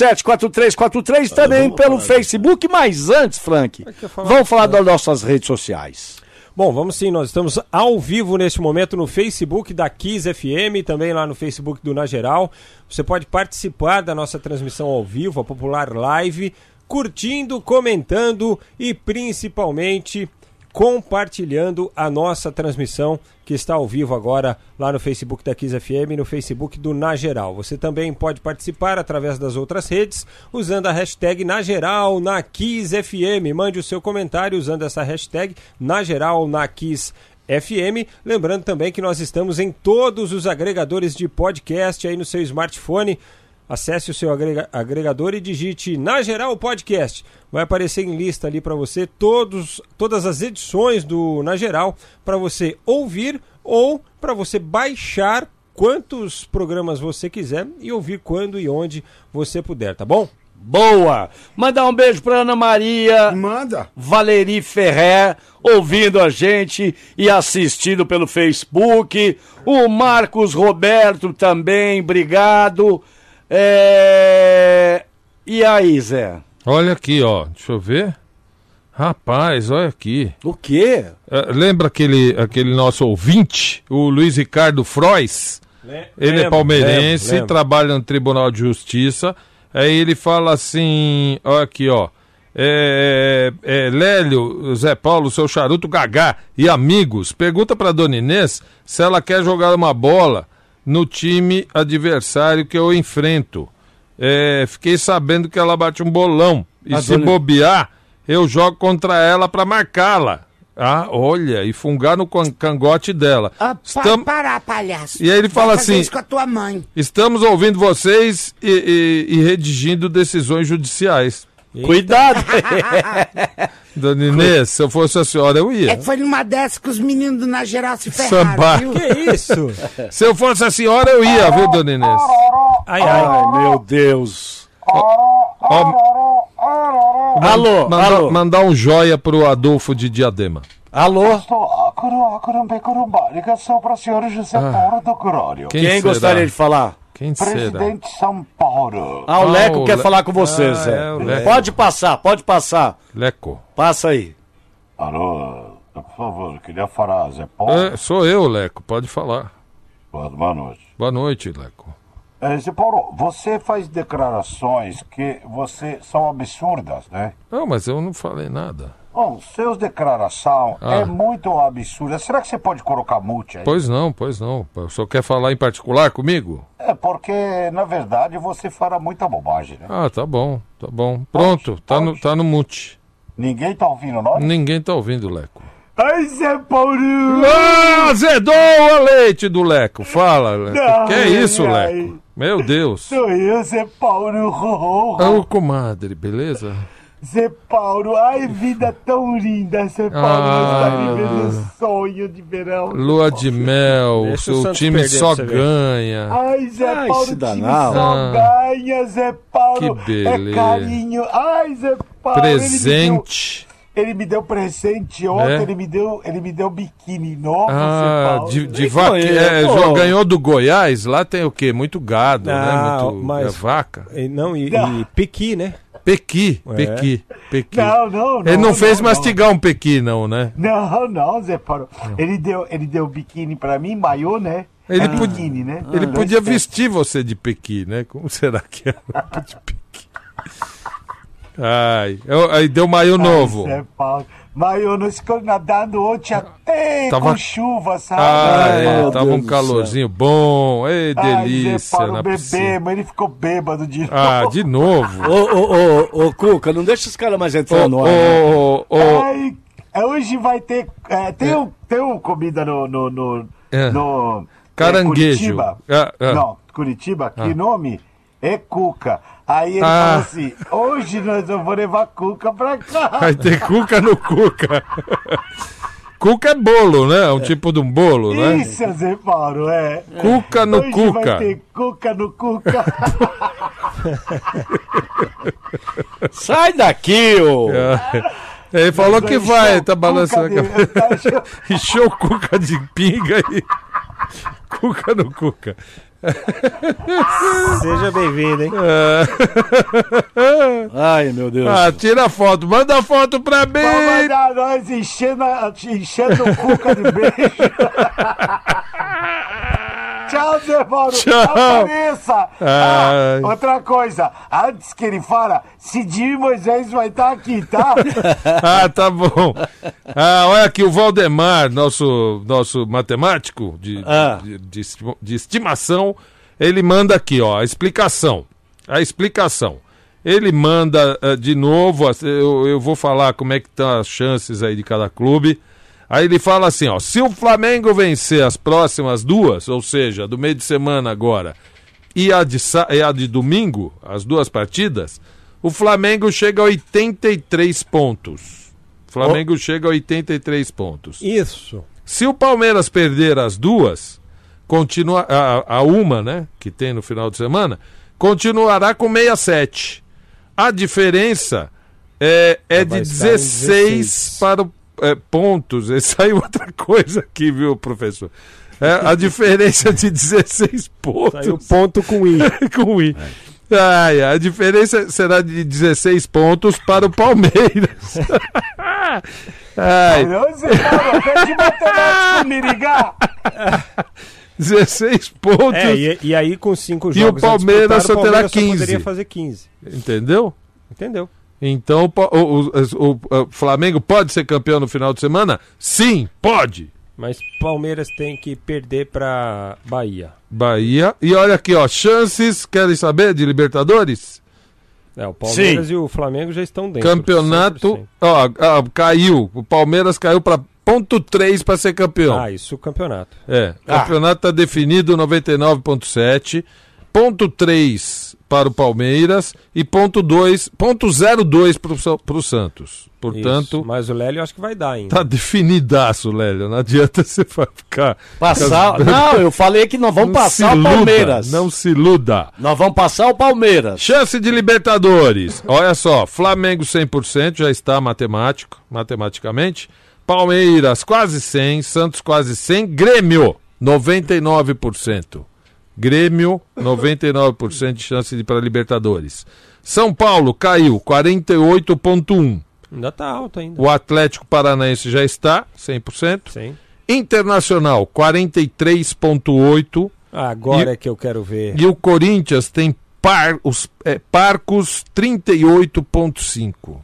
998874343 também pelo Facebook, mas antes, Frank, vamos falar das nossas redes sociais. Bom, vamos sim, nós estamos ao vivo neste momento no Facebook da Kiss FM, também lá no Facebook do Na Geral. Você pode participar da nossa transmissão ao vivo, a popular live, curtindo, comentando e principalmente compartilhando a nossa transmissão que está ao vivo agora lá no Facebook da Kiss FM e no Facebook do Na Geral. Você também pode participar através das outras redes usando a hashtag Na Geral na Kiss FM. Mande o seu comentário usando essa hashtag Na Geral na Kiss FM. Lembrando também que nós estamos em todos os agregadores de podcast aí no seu smartphone. Acesse o seu agrega- agregador e digite Na Geral Podcast. Vai aparecer em lista ali para você todos, todas as edições do Na Geral para você ouvir ou para você baixar quantos programas você quiser e ouvir quando e onde você puder, tá bom? Boa! Mandar um beijo pra Ana Maria Manda. Valeri Ferrer, ouvindo a gente e assistindo pelo Facebook. O Marcos Roberto também, obrigado. É... E aí, Zé? Olha aqui, ó. Deixa eu ver. Rapaz, olha aqui. O quê? É, lembra aquele, aquele nosso ouvinte, o Luiz Ricardo Frois? Ele é palmeirense, lembro. trabalha no Tribunal de Justiça. Aí ele fala assim: olha aqui, ó. É, é, Lélio, Zé Paulo, seu charuto Gagá e amigos, pergunta pra dona Inês se ela quer jogar uma bola no time adversário que eu enfrento. É, fiquei sabendo que ela bate um bolão. E A se dona- bobear, eu jogo contra ela pra marcá-la. Ah, olha, e fungar no can- cangote dela. Ah, pa Estam- Parar, palhaço. E aí ele Vai fala fazer assim- isso com a tua mãe. Estamos ouvindo vocês e, e- e redigindo decisões judiciais. Cuidado! Dona Inês, se eu fosse a senhora, eu É ia. que foi numa dessas que os meninos do Na Geral se ferraram, Sambar. viu? Que isso? Se eu fosse a senhora, eu ia, viu, Dona Inês? Ai, ai. Ai, meu Deus. Ó, Alô, manda- alô, mandar um joia pro Adolfo de Diadema. alô. Ligação para o senhor José Paulo do Grório. Quem, Quem gostaria de falar? Quem será? Presidente de São Paulo. Ah, o Ah, Leco o quer Le- falar com você, Ah, Zé. é, Leco. Pode passar, pode passar. Leco. Passa aí. Alô, por favor, queria falar, Zé Paulo. É, sou eu, Leco, pode falar. Boa, boa noite. Boa noite, Leco. É, Zé Paulo, você faz declarações que você são absurdas, né? Não, mas eu não falei nada. Bom, seus declarações Ah. é muito absurda. Será que você pode colocar multa aí? Pois não, pois não. O senhor quer falar em particular comigo? É porque, na verdade, você fala muita bobagem, né? Ah, tá bom, tá bom. Pronto, tá no, tá no mute. Ninguém tá ouvindo nós? Ninguém tá ouvindo, Leco. Ai, Zé Paulo! Ah, azedou a leite do Leco. Fala, Leco. Não, que é isso, ai, Leco? Meu Deus. Sou eu, Zé Paulo. Ô, comadre, beleza? Zé Paulo, ai, vida tão linda, Zé Paulo. Ah. Está vivendo um sonho de verão. Lua de mel, Deixa o seu time só ganha. Ai, Zé Ai, Paulo, o time danado. só Ah. ganha, Zé Paulo. Que beleza. É carinho. Ai, Zé Paulo. Presente. Ele me deu, presente ontem, É? ele me deu, ele me deu biquíni novo, Zé Ah, Paulo. de, de vaca. É, pô. jo- ganhou do Goiás, lá tem o quê? Muito gado, né? Não, Muito mas- é, vaca. E, não, e, e pequi, né? Pequi, É. pequi, pequi. Não, não, não. Ele não fez não, mastigar um pequi, não, né? Não, não, Zé Paulo. Ele deu, ele deu biquíni pra mim, maiô, né? Ele é podia- biquíni, né? Ele Dois podia vestir você de pequi, né? Como será que é roupa de pequi? Ai, aí deu maio novo. Ai, Zé Paulo. Mas eu não estou nadando ontem até Tava- com chuva, sabe? Ah, Ai, é, tava Deus um calorzinho bom. Ei, Ai, delícia Zé Paulo na bebê, mas ele ficou bêbado de novo. Ah, de novo. Ô, ô, ô, ô, Cuca, não deixa os caras mais entrar Ô, no ar. né? ô, ô, Ai, é, hoje vai ter. é, tem, um, tem um comida no. no, no, É. no- Caranguejo. Curitiba. Ah, ah. Não, Curitiba, que nome? É Cuca. Aí ele Ah. falou assim: hoje nós vamos levar Cuca pra cá. Vai ter cuca no cuca. Cuca é bolo, né? É um tipo de um bolo, né? Isso, Zé Paulo, é. Cuca no Hoje cuca. vai ter Cuca no Cuca. Sai daqui, ô! Ele falou que vai, tá balançando de- cabeça. Encheu o cuca de pinga e. Cuca no cuca. Seja bem-vindo, hein? Ai, meu Deus. Ah, tira a foto, manda a foto pra mim. Vamos mandar nós enchendo, enchendo o Cuca de beijo. Paulo. Tchau. Apareça. Ah, outra coisa, antes que ele fala, Cidinho Moisés vai estar aqui, tá? Ah, tá bom. Ah, olha aqui o Valdemar, nosso, nosso matemático de, Ah. de, de de estimação, ele manda aqui, ó, a explicação. A explicação. Ele manda eh, de novo, eu, eu vou falar como é que estão as chances aí de cada clube. Aí ele fala assim, ó, se o Flamengo vencer as próximas duas, ou seja, do meio de semana agora, e a de, e a de domingo, as duas partidas, o Flamengo chega a 83 pontos. O Flamengo chega a 83 pontos. Isso. Se o Palmeiras perder as duas, continua a, a uma, né, que tem no final de semana, continuará com 67. A diferença é, é de estar em 16, 16. para o- é, pontos. E saiu outra coisa aqui, viu, professor? É, a diferença é de 16 pontos Saiu ponto com I. com I. Ai, a diferença será de 16 pontos para o Palmeiras. Ai, ligar. 16 pontos. É, e, e aí com cinco E jogos o a Palmeiras disputar, só o terá Palmeiras 15. poderia fazer 15. Entendeu? Entendeu? Então o o, o- Flamengo pode ser campeão no final de semana? Sim, pode. Mas Palmeiras tem que perder pra Bahia. Bahia. E olha aqui, ó, chances, querem saber de Libertadores? É, o Palmeiras e o Flamengo já estão dentro. Campeonato, 100%. ó, ó, caiu. O Palmeiras caiu para ponto 3 para ser campeão. Ah, isso o campeonato. É, o Ah. campeonato está definido 99.7, ponto 3 para o Palmeiras e ponto 2, ponto 02 para o Santos. Portanto, Isso. Mas o Lélio eu acho que vai dar ainda. tá definidaço, Lélio. Não adianta você ficar. Passar. Não, eu falei que nós vamos Não passar o Palmeiras. Não se iluda. Nós vamos passar o Palmeiras. Chance de Libertadores. Olha só, Flamengo 100%, já está matemático, matematicamente. Palmeiras quase 100, Santos quase 100, Grêmio 99%. Grêmio 99% de chance de ir para Libertadores. São Paulo caiu 48.1. Ainda tá alto ainda. O Atlético Paranaense já está 100%. Sim. Internacional 43.8 Ah, agora E- é que eu quero ver. e o Corinthians tem par, os é, Parcos 38.5.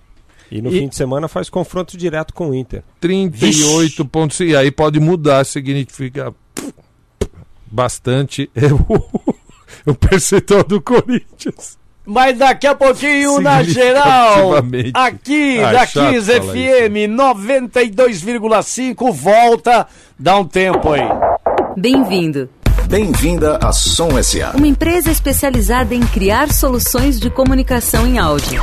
E no E- fim de semana faz confronto direto com o Inter. 38.5. E aí pode mudar, significa bastante é o, o percentual do Corinthians. Mas daqui a pouquinho, na geral, aqui Ah, da chato 15 falar FM 92,5, volta, dá um tempo aí. Bem-vindo. Bem-vinda à Som SA. Uma empresa especializada em criar soluções de comunicação em áudio.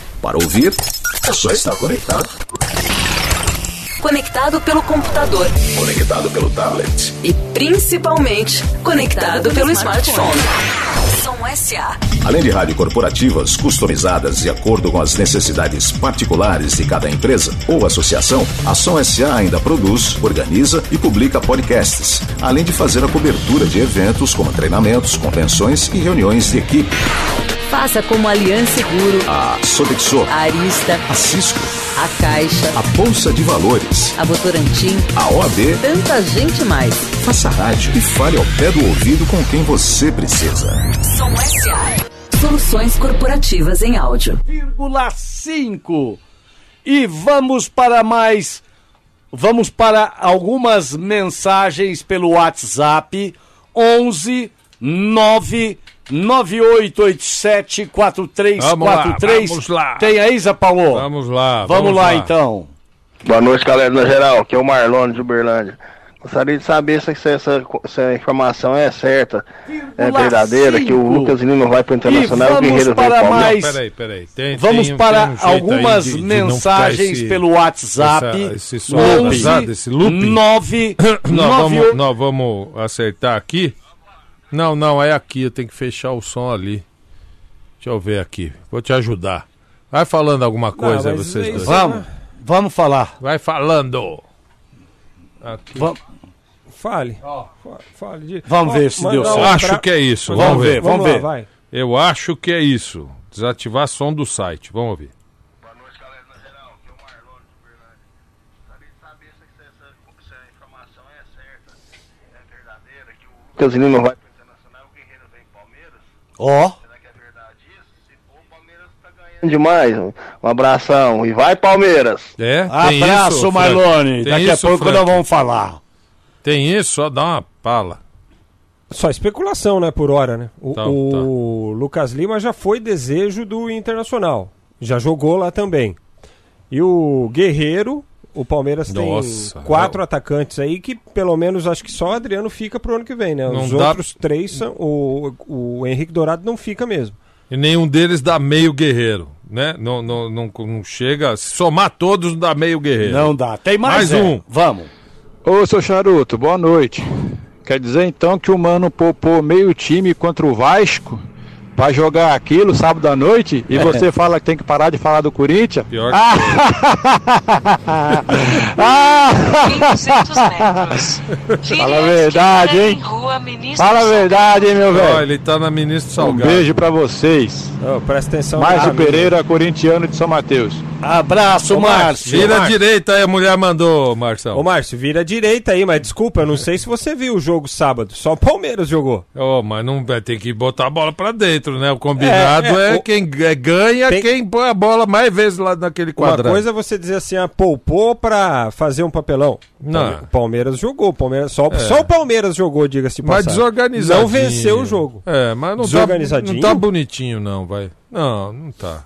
Para ouvir, é só estar conectado. Conectado pelo computador Conectado pelo tablet. e principalmente conectado pelo smartphone. Som SA. Além de rádio corporativas customizadas de acordo com as necessidades particulares de cada empresa ou associação, a Som SA ainda produz, organiza e publica podcasts, além de fazer a cobertura de eventos como treinamentos, convenções e reuniões de equipe. Faça como Aliança Seguro, A Sodexo, a Arista, a Cisco, a Caixa, a Bolsa de Valores, a Votorantim, a OAB, tanta gente mais. faça rádio e fale ao pé do ouvido com quem você precisa. Som SA. Soluções corporativas em áudio. 5. E vamos para mais. Vamos para algumas mensagens pelo WhatsApp 11 9 9887 4343. Vamos lá, vamos lá. Tem aí, Zé Paulo? Vamos lá. Vamos, lá, então. Boa noite, galera no geral. Aqui é o Marlon de Uberlândia. Gostaria de saber se, essa, se a informação é certa, é verdadeira, que o. Lucas Lima vai para o Internacional e o vamos Guerreiro para pro Palmeiras. mais. Peraí, peraí. Tem, Vamos tem- para tem um algumas de- de não mensagens esse- pelo WhatsApp. essa- esse som pesado, esse looping. 9 Nós vamos, nós vamos acertar aqui. Não, não, é aqui. Eu tenho que fechar o som ali. Deixa eu ver aqui. Vou te ajudar. Vai falando alguma coisa, mas vocês dois. Vamos, vamos falar. Vai falando. Aqui. Vamos, Fale. Fa- Fale. de- Vamos Ó, ver se deu certo. Acho pra- que é isso. Vamos Vamos, ver, ver. vamos lá, ver. vai. Eu acho que é isso. Desativar som do site. Vamos ouvir. Boa noite, galera no geral. Aqui é o Marlon de Uberlândia. Gostaria de saber se, se essa, se a informação é certa, é verdadeira, que o Lucas Lima vai Palmeiras tá ganhando demais. Um abração. E vai, Palmeiras! É? tem abraço, isso? Marlone. Tem Daqui a isso, pouco Frank? nós vamos falar. Tem isso? Só dá uma pala. Só especulação, né, por hora, né? O, Tá, o Lucas Lima já foi desejo do Internacional. Já jogou lá também. E o Guerreiro, o Palmeiras Nossa, tem quatro atacantes aí que pelo menos acho que só o Adriano fica pro ano que vem, né? Não Os dá- outros três são. O, o Henrique Dourado não fica mesmo. E nenhum deles dá meio guerreiro, né? Não, não, não, não chega. Se somar todos, não dá meio guerreiro. Não dá. Tem mais, Mais é. um. Vamos. Ô, seu Charuto, boa noite. Quer dizer então que o Mano poupou meio time contra o Vasco pra jogar aquilo sábado à noite e você fala que tem que parar de falar do Corinthians? Pior que Ah! 200 metros. Fala a verdade, hein? Rua Ministro Fala a verdade, hein, meu velho? ele tá na Ministro Um Salgado. beijo pra vocês. Ô, presta atenção. Márcio Ah, Pereira, corintiano de São Mateus. Abraço, Márcio. Vira à Márcio. direita aí, a mulher mandou, Marção. Ô, Márcio, vira direita aí, mas desculpa, eu não sei se você viu o jogo sábado. Só o Palmeiras jogou. Ô, mas não vai ter que botar a bola pra dentro, né? O combinado É, é, é, o- quem é, ganha, Tem- quem põe a bola mais vezes lá naquele quadrado. Uma coisa é você dizer assim, ah, poupou pra fazer um papelão. Não. O Palmeiras jogou, Palmeiras, só, só o Palmeiras jogou, diga-se Mas passagem. desorganizadinho. Não venceu o jogo. É, mas não tá, Desorganizadinho? não tá bonitinho, não, vai. Não, não tá.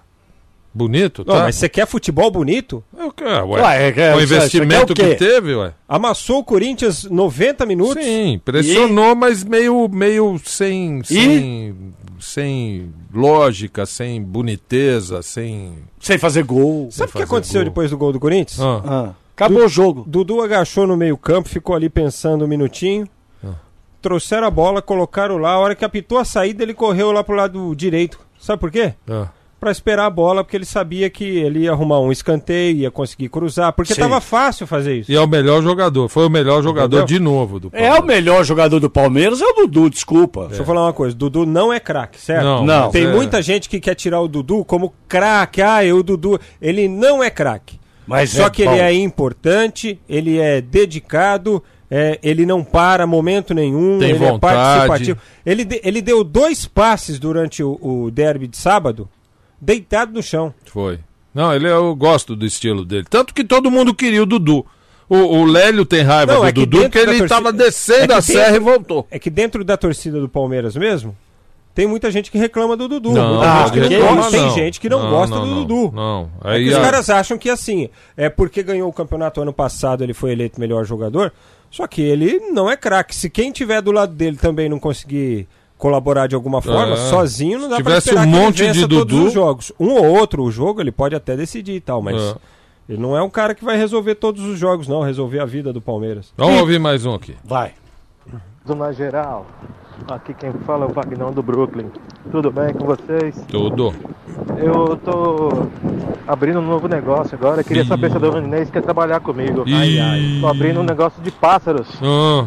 Bonito, tá? Não, mas você quer futebol bonito? Eu quero, ué. Ué, é Com o investimento o que teve, ué. Amassou o Corinthians 90 minutos. Sim, pressionou, mas meio, meio sem, sem, sem lógica, sem boniteza, sem... Sem fazer gol. Sabe o que aconteceu gol. depois do gol do Corinthians? Ah, Ah, acabou o jogo. Dudu agachou no meio campo, ficou ali pensando um minutinho. Ah. Trouxeram a bola, colocaram lá. A hora que apitou a saída, ele correu lá pro lado direito. Sabe por quê? ah. Pra esperar a bola, porque ele sabia que ele ia arrumar um escanteio, ia conseguir cruzar, porque Sim. tava fácil fazer isso. E é o melhor jogador, foi o melhor jogador Entendeu? de novo do É o melhor jogador do Palmeiras, é o Dudu, desculpa. Deixa eu falar uma coisa, Dudu não é craque, certo? Não, Não. Tem é- muita gente que quer tirar o Dudu como craque. Ah, eu, o Dudu. Ele não é craque. Mas Só é que bom. ele é importante, ele é dedicado, é, ele não para momento nenhum, Tem ele vontade. é participativo. Ele, de- ele deu dois passes durante o, o derby de sábado, deitado no chão. Foi. Não, ele eu gosto do estilo dele. Tanto que todo mundo queria o Dudu. O, o Lélio tem raiva Não, do é que Dudu porque ele torcida- tava descendo é a serra dentro- e voltou. É que dentro da torcida do Palmeiras mesmo, tem muita gente que reclama do Dudu. Não, ah, gente que não gosta, tem gente que não, gosta do Dudu. Não, É aí que os a- caras acham que assim, é porque ganhou o campeonato ano passado, ele foi eleito melhor jogador. Só que ele não é craque. Se quem tiver do lado dele também não conseguir colaborar de alguma forma, É. sozinho não dá tivesse esperar um que ele monte de vença todos Dudu- os jogos. Um ou outro o jogo ele pode até decidir e tal, mas É. Ele não é um cara que vai resolver todos os jogos, não, resolver a vida do Palmeiras. Vamos ouvir mais um aqui. Vai. Dona Geral, aqui quem fala é o Vagnão do Brooklyn. Tudo bem com vocês? Tudo. Eu tô abrindo um novo negócio agora. Queria Ih. saber se a Dona Inês quer trabalhar comigo. Ih. Tô abrindo um negócio de pássaros. Ah,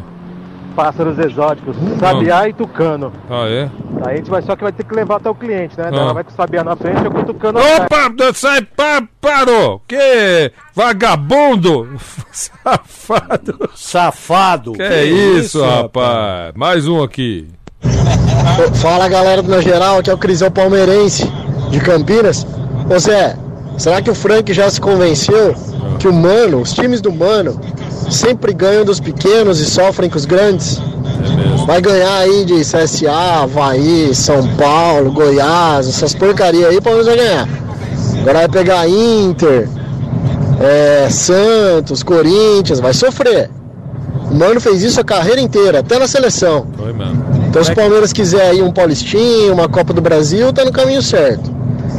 Pássaros exóticos. Sabiá e tucano. ah, é? Aí a gente vai só que vai ter que levar até o cliente, né? Ah. Ela vai com o sabiá na frente e eu com o tucano. Opa, sai, pa, parou! Que vagabundo! Safado! Safado! Que é isso, rapaz? Mais um aqui. Fala galera do Na Geral, aqui é o Crisão Palmeirense de Campinas. Ô Zé, será que o Frank já se convenceu que o Mano, os times do Mano, sempre ganham dos pequenos e sofrem com os grandes? Vai ganhar aí de CSA, Havaí, São Paulo, Goiás, essas porcarias aí, o Palmeiras vai ganhar. Agora vai pegar Inter, é, Santos, Corinthians, vai sofrer. O Mano fez isso a carreira inteira, até na seleção. Foi mesmo. Então se o Palmeiras quiser aí um Paulistinho, uma Copa do Brasil, tá no caminho certo.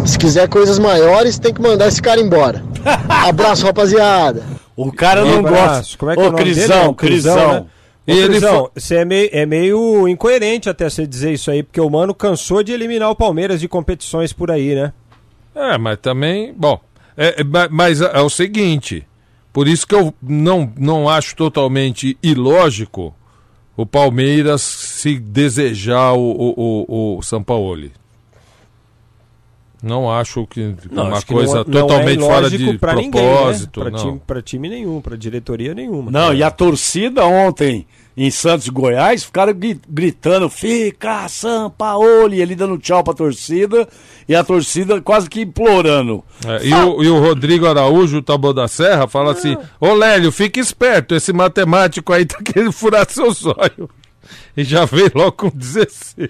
Se quiser coisas maiores, tem que mandar esse cara embora. Abraço, rapaziada. O cara não gosta. Como é que é Ô, o nome? Crisão, É o Crisão, Crisão. né? Ô, E ele Crisão, fa- você é meio, é meio incoerente até você dizer isso aí, porque o Mano cansou de eliminar o Palmeiras de competições por aí, né? É, mas também, bom, é, é, ma- mas é, é o seguinte, por isso que eu não, não acho totalmente ilógico o Palmeiras se desejar o, o, o, o Sampaoli. Não acho que uma acho que coisa não, não totalmente é fora ilógico de pra propósito. Né? não. time, pra time nenhum, pra diretoria nenhuma. Não, e a torcida ontem em Santos e Goiás ficaram gri- gritando: fica Sampaoli, ele dando tchau pra torcida e a torcida quase que implorando. É, e, o, e o Rodrigo Araújo, o Taboão da Serra, fala assim: Ô Lélio, fique esperto, esse matemático aí tá querendo furar seu zóio. E já veio logo com 16.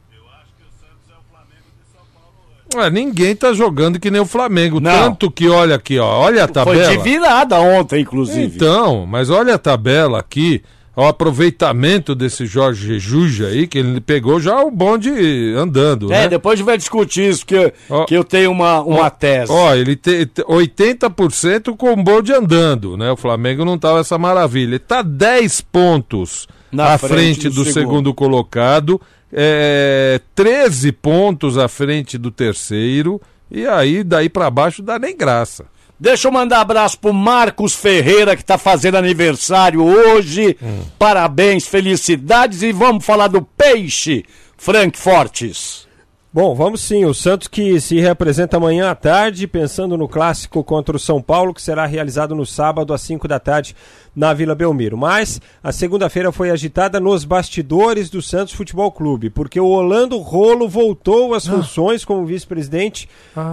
Ué, ninguém tá jogando que nem o Flamengo. Não. Tanto que, olha aqui, ó. Olha a Foi tabela. de virada ontem, inclusive. Então, mas olha a tabela aqui. O aproveitamento desse Jorge Jesus aí, que ele pegou já o bonde andando, É, né? depois a gente vai discutir isso, que, que eu tenho uma, uma tese. Ó, ele tem 80% com o bonde andando, né? O Flamengo não tava essa maravilha. Ele tá 10 pontos Na à frente frente, do do, segundo. segundo, colocado, é, 13 pontos à frente do terceiro, e aí daí pra baixo dá nem graça. Deixa eu mandar abraço pro Marcos Ferreira, que tá fazendo aniversário hoje. Parabéns, felicidades e vamos falar do peixe, Frank Fortes. Bom, vamos sim. O Santos que se representa amanhã à tarde, pensando no clássico contra o São Paulo, que será realizado no sábado às 5 da tarde na Vila Belmiro. Mas a segunda-feira foi agitada nos bastidores do Santos Futebol Clube, porque o Orlando Rolo voltou às funções como vice-presidente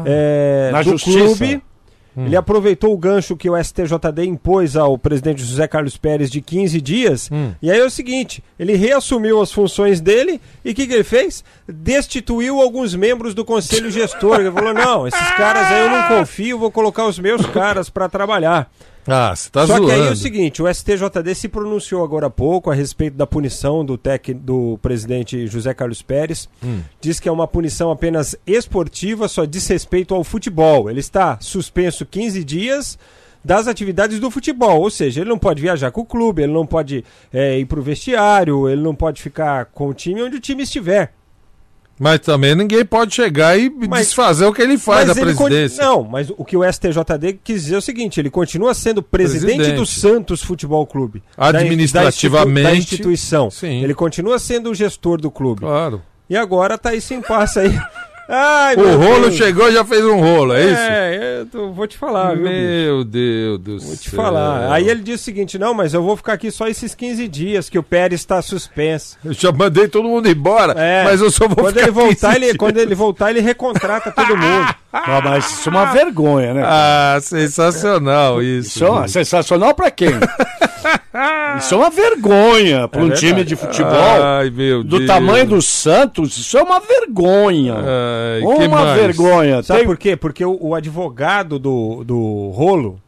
eh, Na do justiça. clube. Ele aproveitou o gancho que o STJD impôs ao presidente José Carlos Pérez de 15 dias. E aí é o seguinte: ele reassumiu as funções dele e o que, que ele fez? Destituiu alguns membros do conselho gestor. Ele falou: não, esses caras aí eu não confio, vou colocar os meus caras para trabalhar. Ah, você tá Só zoando. que aí é o seguinte, o STJD se pronunciou agora há pouco a respeito da punição do, tec, do presidente José Carlos Pérez. Hum. Diz que é uma punição apenas esportiva, só diz respeito ao futebol. Ele está suspenso 15 dias das atividades do futebol, ou seja, ele não pode viajar com o clube, ele não pode é, ir para o vestiário, ele não pode ficar com o time onde o time estiver. Mas também ninguém pode chegar e desfazer o que ele faz Mas da ele con- presidência. Não, mas o que o STJD quis dizer é o seguinte: ele continua sendo presidente, Presidente. do Santos Futebol Clube. Administrativamente, Da, instituição. sim. Ele continua sendo o gestor do clube. Claro. E agora tá esse impasse aí Ai, O rolo Deus. chegou e já fez um rolo, é isso? É, eu tô- vou te falar? Meu Deus do céu. Vou te falar. Aí ele disse o seguinte: não, mas eu vou ficar aqui só esses 15 dias que o Pérez está suspenso. Eu já mandei todo mundo embora, É. mas eu só vou quando ficar ele voltar, 15 ele, dias. quando ele voltar, ele recontrata todo mundo. Ah, mas isso é uma vergonha, né? Ah, sensacional isso. Isso é sensacional pra quem? Isso é uma vergonha para um verdade. time de futebol Ai, meu do Deus. tamanho do Santos. Isso é uma vergonha. Ai, uma vergonha. Sabe Tem- por quê? Porque o, o advogado do, do Rolo,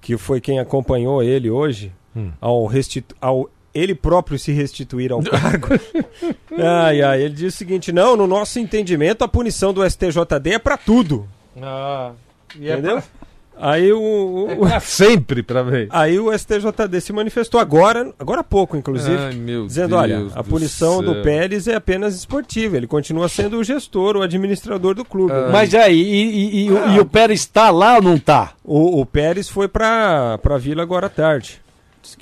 que foi quem acompanhou ele hoje, Hum. ao, restitu ao ele próprio se restituir ao cargo. ai, ai, ele diz o seguinte: não, no nosso entendimento, a punição do STJD é pra tudo. Ah, e é Entendeu? Aí o, o- É pra sempre pra ver. Aí o STJD se manifestou agora, agora há pouco, inclusive, Ai, meu dizendo: Deus olha, a do punição do céu. Pérez é apenas esportiva, ele continua sendo o gestor, o administrador do clube. Ah. Mas aí, e, e- e o- e o Pérez está lá ou não está? O, o Pérez foi pra, pra Vila agora à tarde.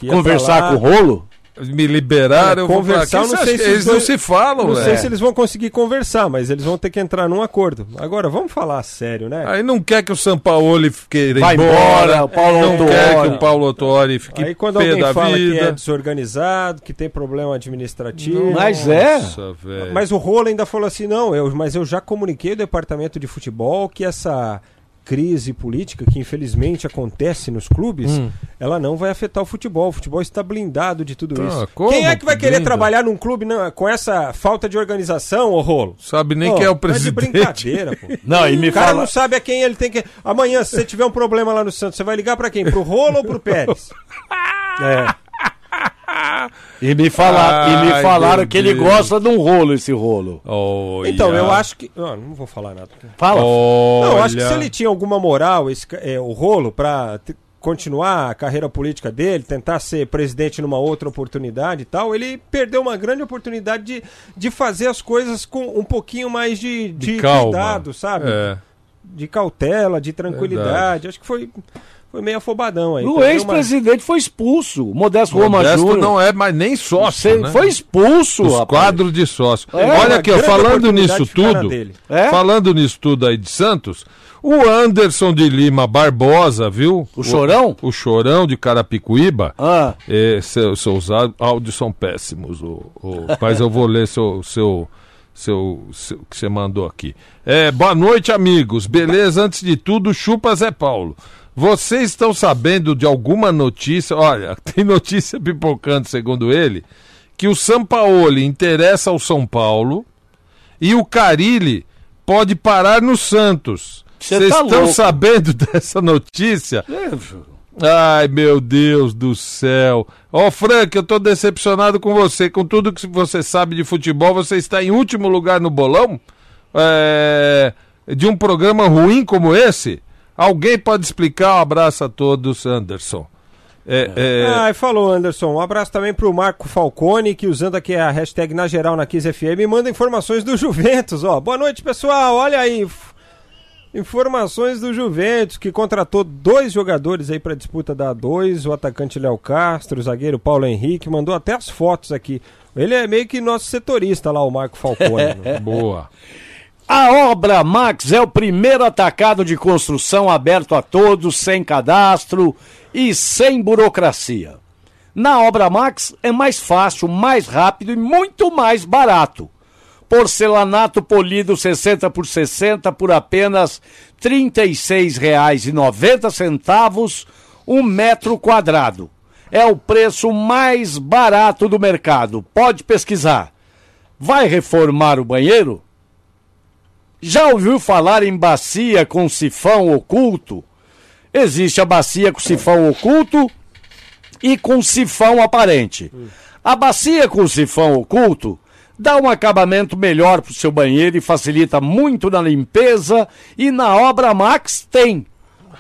Conversar pra com lá. o rolo? Me liberaram, eu vou conversar, não "Quem sei se acha?" os eles dois- não se falam, Não sei se eles vão conseguir conversar, mas eles vão ter que entrar num acordo. Agora, vamos falar sério, né? Aí não quer que o Sampaoli queira ir Vai embora, embora, o Paulo não quer que o Paulo Autori fique Aí quando alguém fala que é vida. desorganizado, que tem problema administrativo. Mas é. Nossa, velho. Mas o Rolo ainda falou assim: não, eu, mas eu já comuniquei ao departamento de futebol que essa crise política, que infelizmente acontece nos clubes, Hum. ela não vai afetar o futebol. O futebol está blindado de tudo Ah, isso. como Quem é que vai querer blinda? trabalhar num clube não, com essa falta de organização, ô Rolo? Sabe nem Pô, quem é o tá presidente. de brincadeira, pô. Não, e me O cara fala. não sabe a quem ele tem que. Amanhã, se você tiver um problema lá no Santos, você vai ligar pra quem? Pro Rolo ou pro Pérez? É. E me, fala, e me falaram que ele Deus. gosta de um rolo, esse rolo. Olha. Então, eu acho que. Não, não vou falar nada. Fala. Olha. Não, eu acho que se ele tinha alguma moral, esse, é, o rolo, pra continuar a carreira política dele, tentar ser presidente numa outra oportunidade e tal, ele perdeu uma grande oportunidade de, de fazer as coisas com um pouquinho mais de, de, De cuidado, sabe? É. De cautela, de tranquilidade. Verdade. Acho que foi, foi meio afobadão aí. O ex-presidente foi expulso. O Modesto Roma Modesto Júnior. não é mais nem sócio, né? Foi expulso, Os rapaz. quadros de sócio. É, Olha uma aqui, ó, falando nisso tudo. É? falando nisso tudo aí de Santos, o Anderson de Lima Barbosa, viu? O Chorão? O, Chorão de Carapicuíba. Ah, É, seu- seus áudios são péssimos, o, mas eu vou ler seu, seu, seu, seu- que você mandou aqui. É, boa noite, amigos. Beleza? Antes de tudo, chupa Zé Paulo. Vocês estão sabendo de alguma notícia? Olha, tem notícia pipocando, segundo ele, que o Sampaoli interessa ao São Paulo e o Carilli pode parar no Santos. Cê Vocês tá estão louco. sabendo dessa notícia? é, Ai, meu Deus do céu. Ó, Frank, eu tô decepcionado com você. Com tudo que você sabe de futebol, você está em último lugar no bolão? É, De um programa ruim como esse? Alguém pode explicar? Um abraço a todos, Anderson. É, é, Ah, e falou, Anderson. Um abraço também pro Marco Falcone, que usando aqui a hashtag na geral na Kiss FM, manda informações do Juventus, ó. Boa noite, pessoal. Olha aí. Informações do Juventus, que contratou dois jogadores aí pra disputa da A2, o atacante Léo Castro, o zagueiro Paulo Henrique, mandou até as fotos aqui. Ele é meio que nosso setorista lá, o Marco Falcone. né? boa. A obra Max é o primeiro atacado de construção aberto a todos, sem cadastro e sem burocracia. Na obra Max é mais fácil, mais rápido e muito mais barato. Porcelanato polido 60 por 60 por apenas R$ 36,90 um metro quadrado. É o preço mais barato do mercado. Pode pesquisar. Vai reformar o banheiro? Já ouviu falar em bacia com sifão oculto? Existe a bacia com sifão oculto e com sifão aparente. A bacia com sifão oculto dá um acabamento melhor para o seu banheiro e facilita muito na limpeza e na obra Max tem.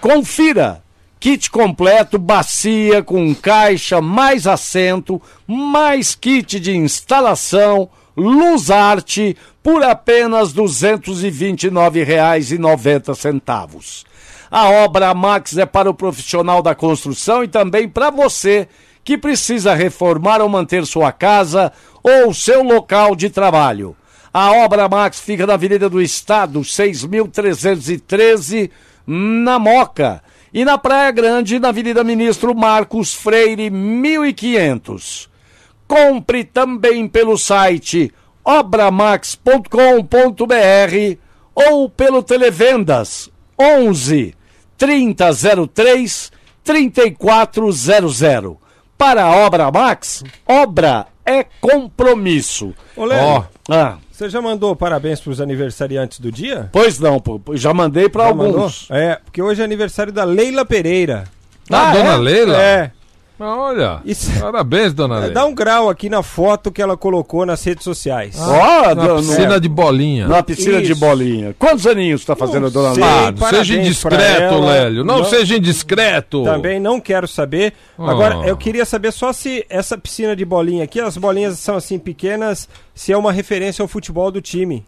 Confira! Kit completo, bacia com caixa, mais assento, mais kit de instalação, luz arte por apenas R$ 229,90. A obra Max é para o profissional da construção e também para você que precisa reformar ou manter sua casa ou seu local de trabalho. A Obra Max fica na Avenida do Estado, 6.313, na Moca. E na Praia Grande, na Avenida Ministro Marcos Freire, 1500. Compre também pelo site obramax.com.br ou pelo Televendas 11 3003 3400. Para a Obra Max, obra é compromisso. Ô, Léo, Ah, você já mandou parabéns pros aniversariantes do dia? pois não, pô, já mandei para alguns. mandou? É, porque hoje é aniversário da Leila Pereira. Ah, dona é? Leila? É. Mas Olha, Isso- parabéns, dona Leila. Dá um grau aqui na foto que ela colocou nas redes sociais. Ó, Na do- piscina de bolinha. na piscina de Isso. bolinha. Quantos aninhos está fazendo Não a dona. Leila? Ah, seja indiscreto. Lélio. Não, Não- seja indiscreto. Também não quero saber. Oh. Agora, eu queria saber só se essa piscina de bolinha aqui, as bolinhas são assim pequenas, se é uma referência ao futebol do time.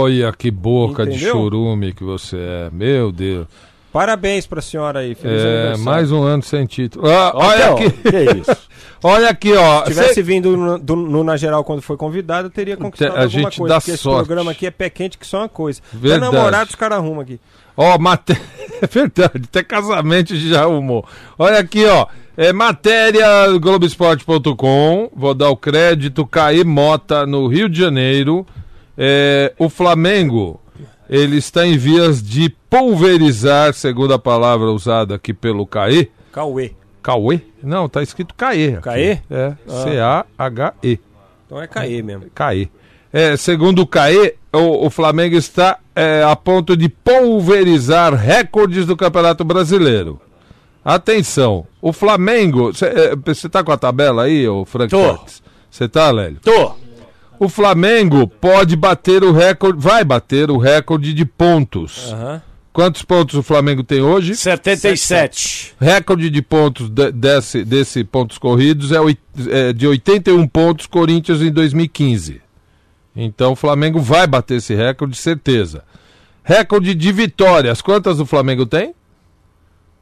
Olha que boca de Entendeu? churume que você é. Meu Deus. Parabéns pra senhora aí. Feliz É, aniversário. mais um ano sem título. Ah, olha Então, aqui. que isso? Olha aqui, ó. Se tivesse Cê- vindo no, do- no Na Geral quando foi convidado, eu teria conquistado A alguma gente coisa. dá porque esse sorte. programa aqui é pé quente que só uma coisa. Verdade. Até namorado os caras arrumam aqui. Ó, maté... é verdade, até casamento já arrumou. Olha aqui, ó. É matéria Globoesporte.com. Vou dar o crédito. Caí Mota, no Rio de Janeiro. É, o Flamengo, ele está em vias de pulverizar, segundo a palavra usada aqui pelo Caí. Cauê. Cauê? Não, tá escrito aqui. Caê? É, Ah. C-A-H-E. Então é Caê mesmo. Caê. É, segundo o Caê, o, o Flamengo está é, a ponto de pulverizar recordes do Campeonato Brasileiro. Atenção, o Flamengo. Você tá com a tabela aí, ô Frank Tô. Você tá, Lélio? Tô. O Flamengo pode bater o recorde, vai bater o recorde de pontos. Aham. Quantos pontos o Flamengo tem hoje? 77. Recorde de pontos de- desse, desse pontos corridos é, é de 81 pontos Corinthians em 2015. Então o Flamengo vai bater esse recorde, certeza. Recorde de vitórias, quantas o Flamengo tem?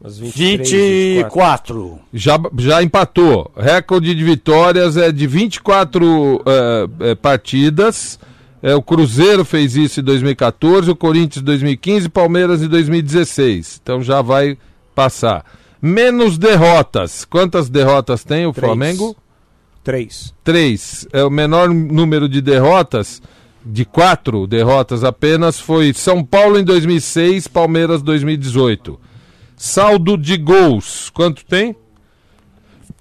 Umas 23, 24. 24. Já, já empatou. Recorde de vitórias é de 24 eh, eh, partidas. É, o Cruzeiro fez isso em 2014, o Corinthians em 2015, Palmeiras em 2016. Então já vai passar. Menos derrotas. Quantas derrotas tem o Três. Flamengo? Três. Três. É o menor número de derrotas, de quatro derrotas apenas, foi São Paulo em 2006, Palmeiras 2018. Saldo de gols, quanto tem?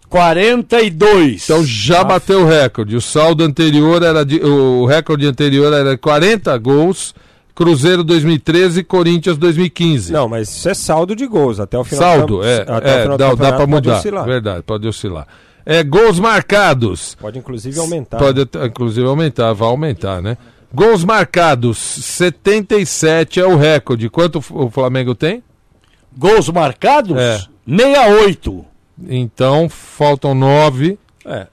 42. Então já bateu o recorde. O saldo anterior era de, o recorde anterior era 40 gols. Cruzeiro 2013, Corinthians 2015. Não, mas isso é saldo de gols. Até o final Saldo, do, é, até o é do dá, dá para pode mudar. oscilar. Verdade, pode oscilar. É, gols marcados. Pode inclusive aumentar. Pode inclusive aumentar, vai aumentar, né? Gols marcados, 77 é o recorde. Quanto o Flamengo tem? Gols marcados? É. 68. Então faltam nove. É.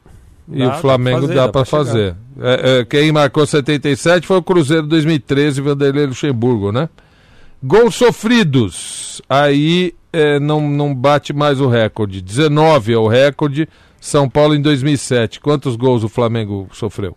E Dá, o Flamengo fazer, dá, chegar. fazer. É, é, quem marcou 77 foi o Cruzeiro 2013, Vanderlei Luxemburgo, né? Gols sofridos. Aí é, não, não bate mais o recorde. 19 é o recorde. São Paulo em 2007. Quantos gols o Flamengo sofreu?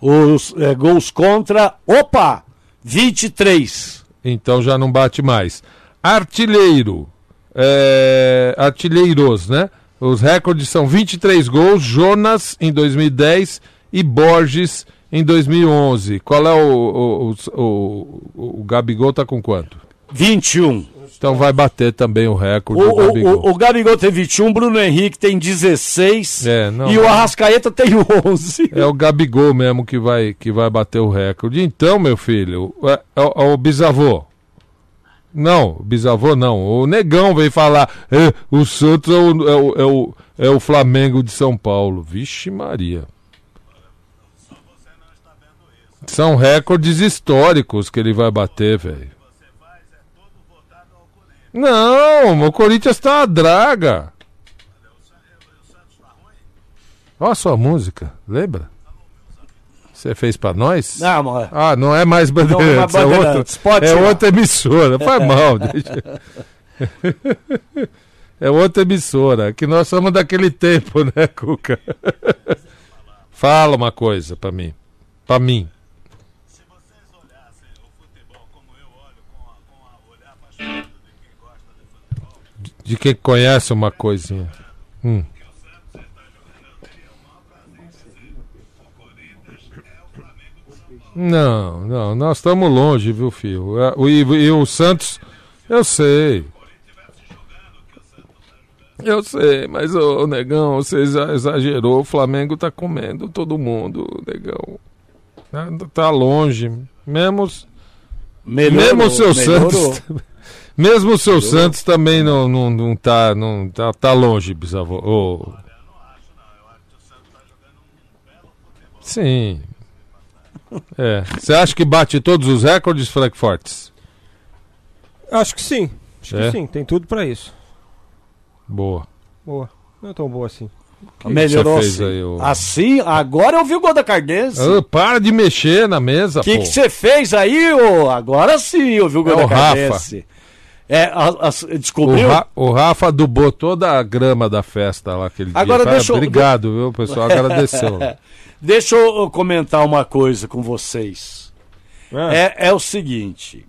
Os é, gols contra. Opa! 23. Então já não bate mais. Artilheiro. É, artilheiros, né? Os recordes são 23 gols, Jonas em 2010 e Borges em 2011. Qual é o. O, o, o, o Gabigol tá com quanto? 21. Então vai bater também o recorde O, Gabigol. o, o Gabigol tem 21, Bruno Henrique tem 16 É, não, e o. Arrascaeta tem 11. É o Gabigol mesmo que vai, que vai bater o recorde. Então, meu filho, é, é o- é o bisavô. Não, bisavô não. O negão veio falar: "É, o Santos é o, é, o, é, o, é o Flamengo de São Paulo. Vixe, Maria. São recordes históricos que ele vai bater, velho. Não, o Corinthians tá uma draga. Olha a sua música, lembra? Você fez para nós? Não, amor. Ah, não é mais Bandeirantes, não, é, Bandeirantes. é, outra, é outra emissora. Faz mal, deixa. É outra emissora, que nós somos daquele tempo, né, Cuca? Fala uma coisa para mim. Para mim. Se vocês olhassem o futebol como eu olho, com a, com a olhar apaixonado de gosta de futebol. De quem conhece uma coisinha. Hum. Não, não, nós estamos longe, viu, filho? É, o- E, e o Santos, eu sei. Eu sei, mas ô negão, você exa- exagerou. O Flamengo tá comendo todo mundo, negão. Tá- Tá longe. Mesmo, Melhorou, mesmo o seu melhorou. Santos. Mesmo o seu Melhorou. Santos também não, não, não tá. Não, tá, tá longe, bisavô. Ô. Sim. É. Você acha que bate todos os recordes, Frankfortes? Acho que sim. Acho É? que sim, tem tudo pra isso. Boa. Boa. Não é tão boa assim. que Melhorou fez assim. aí, ô? Assim, agora eu vi o gol da Cardense. Ah, para de mexer na mesa, O que você fez aí, ô? Agora sim eu vi o gol É da o Rafa. Cardense. É, a, a, O, descobriu? Ra- o Rafa adubou toda a grama da festa lá aquele Agora dia. deixa eu- Obrigado, viu? O pessoal agradeceu. Deixa eu comentar uma coisa com vocês. Ah. É, é o seguinte: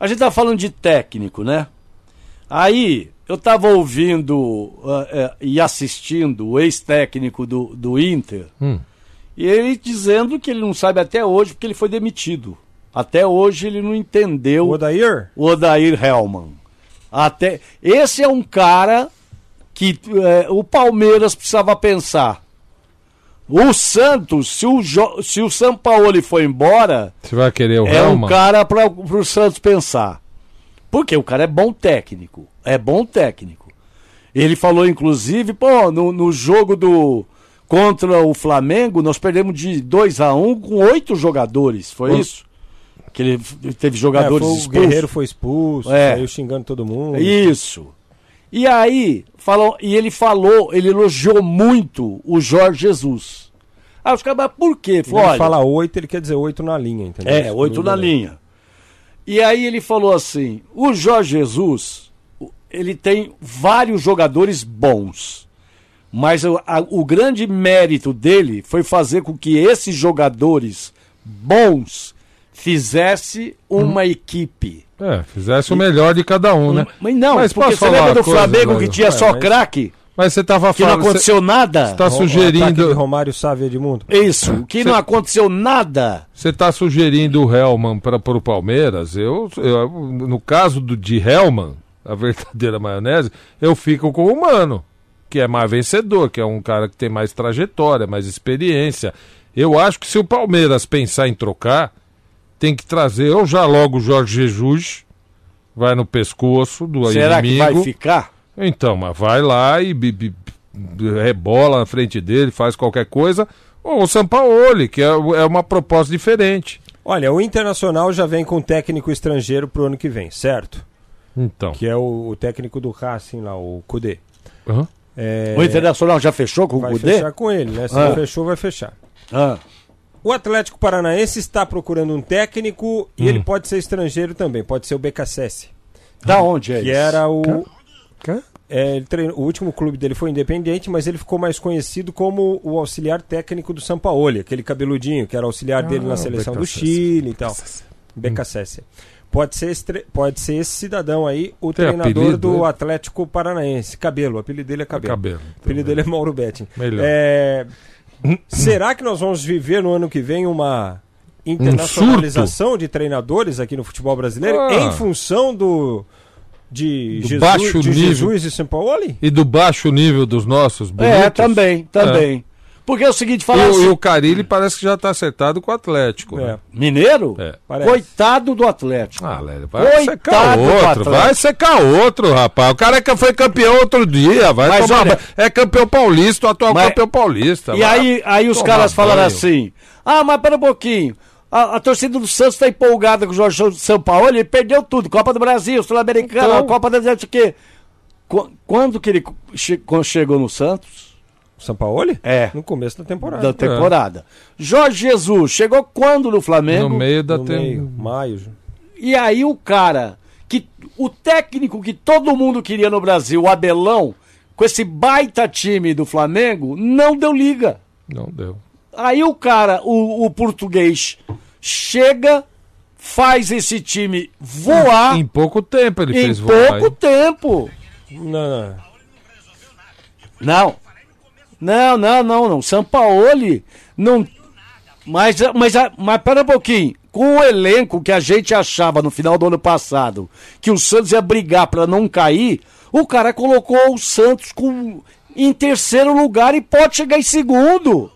a gente tá falando de técnico, né? Aí eu tava ouvindo ah, eh, e assistindo o ex-técnico do, do Inter Hum. e ele dizendo que ele não sabe até hoje porque ele foi demitido. Até hoje ele não entendeu. O Odair? O Odair Hellman. Até esse é um cara que eh, o Palmeiras precisava pensar. O Santos, se o, Jo- se o São Paulo for embora, Você vai querer o é Helma? um cara para o Santos pensar. Porque o cara é bom técnico. É bom técnico. Ele falou, inclusive, pô, no, no jogo do contra o Flamengo, nós perdemos de 2 a 1 com oito jogadores. Foi Hum. isso? Que ele teve jogadores É, foi- o expulsos. Guerreiro foi expulso, É. saiu xingando todo mundo. Isso. E aí, falou, e ele falou, ele elogiou muito o Jorge Jesus. Aí os caras, por quê? Ele Falou, olha, fala oito, ele quer dizer oito na linha, entendeu? é, oito na linha. E aí ele falou assim: o Jorge Jesus, ele tem vários jogadores bons. Mas o, a- o grande mérito dele foi fazer com que esses jogadores bons fizesse uma equipe. É, fizesse o melhor de cada um, né? Mas não, Mas porque você lembra do Flamengo que tinha É, só mas- craque? Mas você tava Que não falando. aconteceu nada? Você tá O- o ataque sugerindo. de Romário Sávio Edmundo. Isso, que não aconteceu nada. Você está sugerindo o Hellman para o Palmeiras? Eu, eu- no caso do, de Hellman, a verdadeira maionese, eu fico com o Mano, que é mais vencedor, que é um cara que tem mais trajetória, mais experiência. Eu acho que se o Palmeiras pensar em trocar, tem que trazer ou já logo o Jorge Jesus, vai no pescoço do Será inimigo. que vai ficar? Então, mas vai lá e rebola na frente dele, faz qualquer coisa. Ou o Sampaoli, que é, é uma proposta diferente. Olha, o Internacional já vem com técnico estrangeiro pro ano que vem, certo? Então. Que é o, o técnico do Racing lá, o Cudê. Hã? É, O Internacional já fechou com o vai Cudê? fechar com ele, né? Se Ah. não fechou, vai fechar. Ah. O Atlético Paranaense está procurando um técnico e Hum. ele pode ser estrangeiro também, pode ser o BKSS. Da onde é Que isso? era o. Hã? É, ele treinou- o último clube dele foi independente, mas ele ficou mais conhecido como o auxiliar técnico do Sampaoli, aquele cabeludinho que era auxiliar dele Ah, na o seleção do. Chile e tal. BKSS. Pode ser, estre- pode ser esse cidadão aí, o Tem treinador apelido, do né? Atlético Paranaense. Cabelo, o apelido dele é Cabelo. Cabelo. O apelido dele é Mauro Betting. Melhor. É, será que nós vamos viver no ano que vem uma internacionalização de treinadores aqui no futebol brasileiro Ah. em função do de, Do Jesus, baixo de nível. Jesus e Sampaoli? E do baixo nível dos nossos É, bonitos? também, também. Porque é o seguinte, E, falar o- assim, e o Carilli parece que já está acertado com o Atlético. É. né? Mineiro? É. Parece. Coitado do Atlético. Ah, Lélia, vai secar Coitado do outro, vai secar outro, rapaz. O cara que foi campeão outro dia, vai Mas tomar olha-. É campeão paulista, o atual Mas- campeão paulista. E aí, aí os caras falaram banho. assim: ah, mas pera um pouquinho. A, a torcida do Santos tá empolgada com o Jorge São Paulo, ele perdeu tudo. Copa do Brasil, Sul-Americana, Então- Copa da Quando que ele chegou no Santos? Sampaoli? É. No começo da temporada. Da temporada. Jorge Jesus chegou quando no Flamengo? No meio da No tem- meio, maio. E aí o cara, que o técnico que todo mundo queria no Brasil, o Abelão, com esse baita time do Flamengo, não deu liga. Não deu. Aí o cara, o, o português, chega, faz esse time voar Em pouco tempo ele em fez voar. pouco hein? tempo. Não, Não. Não, não, não, não. Sampaoli não. Mas, mas, mas pera um pouquinho. Com o elenco que a gente achava no final do ano passado que o Santos ia brigar pra não cair, o cara colocou o Santos com, em terceiro lugar e pode chegar em segundo.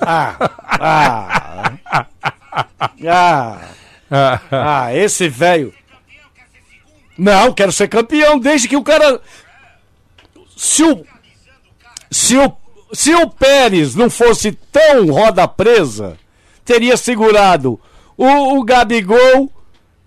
Ah, ah, ah, ah, esse velho. Não, quero ser campeão desde que o cara. Se o. Se o, se o Pérez não fosse tão roda presa, teria segurado o, o Gabigol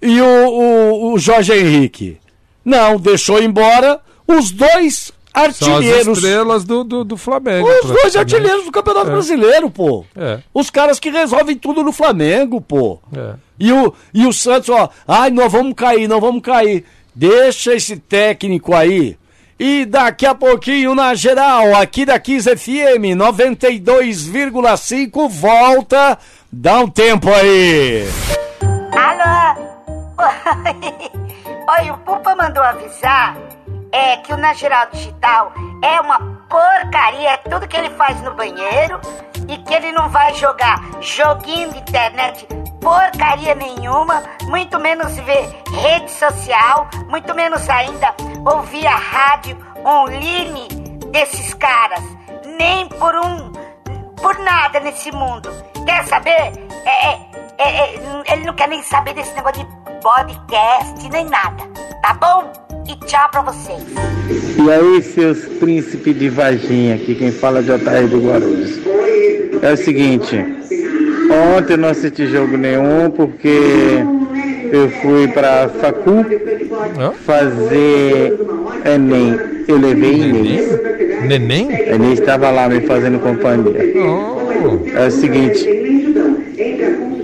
e o, o, o Jorge Henrique. Não, deixou embora os dois São as artilheiros. estrelas do, do, do Flamengo. Os dois artilheiros do Campeonato É. Brasileiro, pô. É. Os caras que resolvem tudo no Flamengo, pô. É. E o, e o Santos, ó, ai, nós vamos cair, nós vamos cair. Deixa esse técnico aí. E daqui a pouquinho, na geral, aqui da 15 FM 92,5, volta. Dá um tempo aí. Alô? Oi, o Pupa mandou avisar é que o Na Geral Digital é uma porcaria, é tudo que ele faz no banheiro e que ele não vai jogar joguinho de internet porcaria nenhuma, muito menos ver rede social, muito menos ainda ouvir a rádio online desses caras, nem por um, por nada nesse mundo. Quer saber? É, é, é, é, ele não quer nem saber desse negócio de podcast nem nada, tá bom? E tchau pra vocês. E aí, seus príncipes de Varginha, aqui quem fala é JR do Guarulhos. É o seguinte, ontem eu não assisti jogo nenhum porque eu fui pra Facu fazer Enem. Eu levei Inês. Neném? Inês estava lá me fazendo companhia. É o seguinte,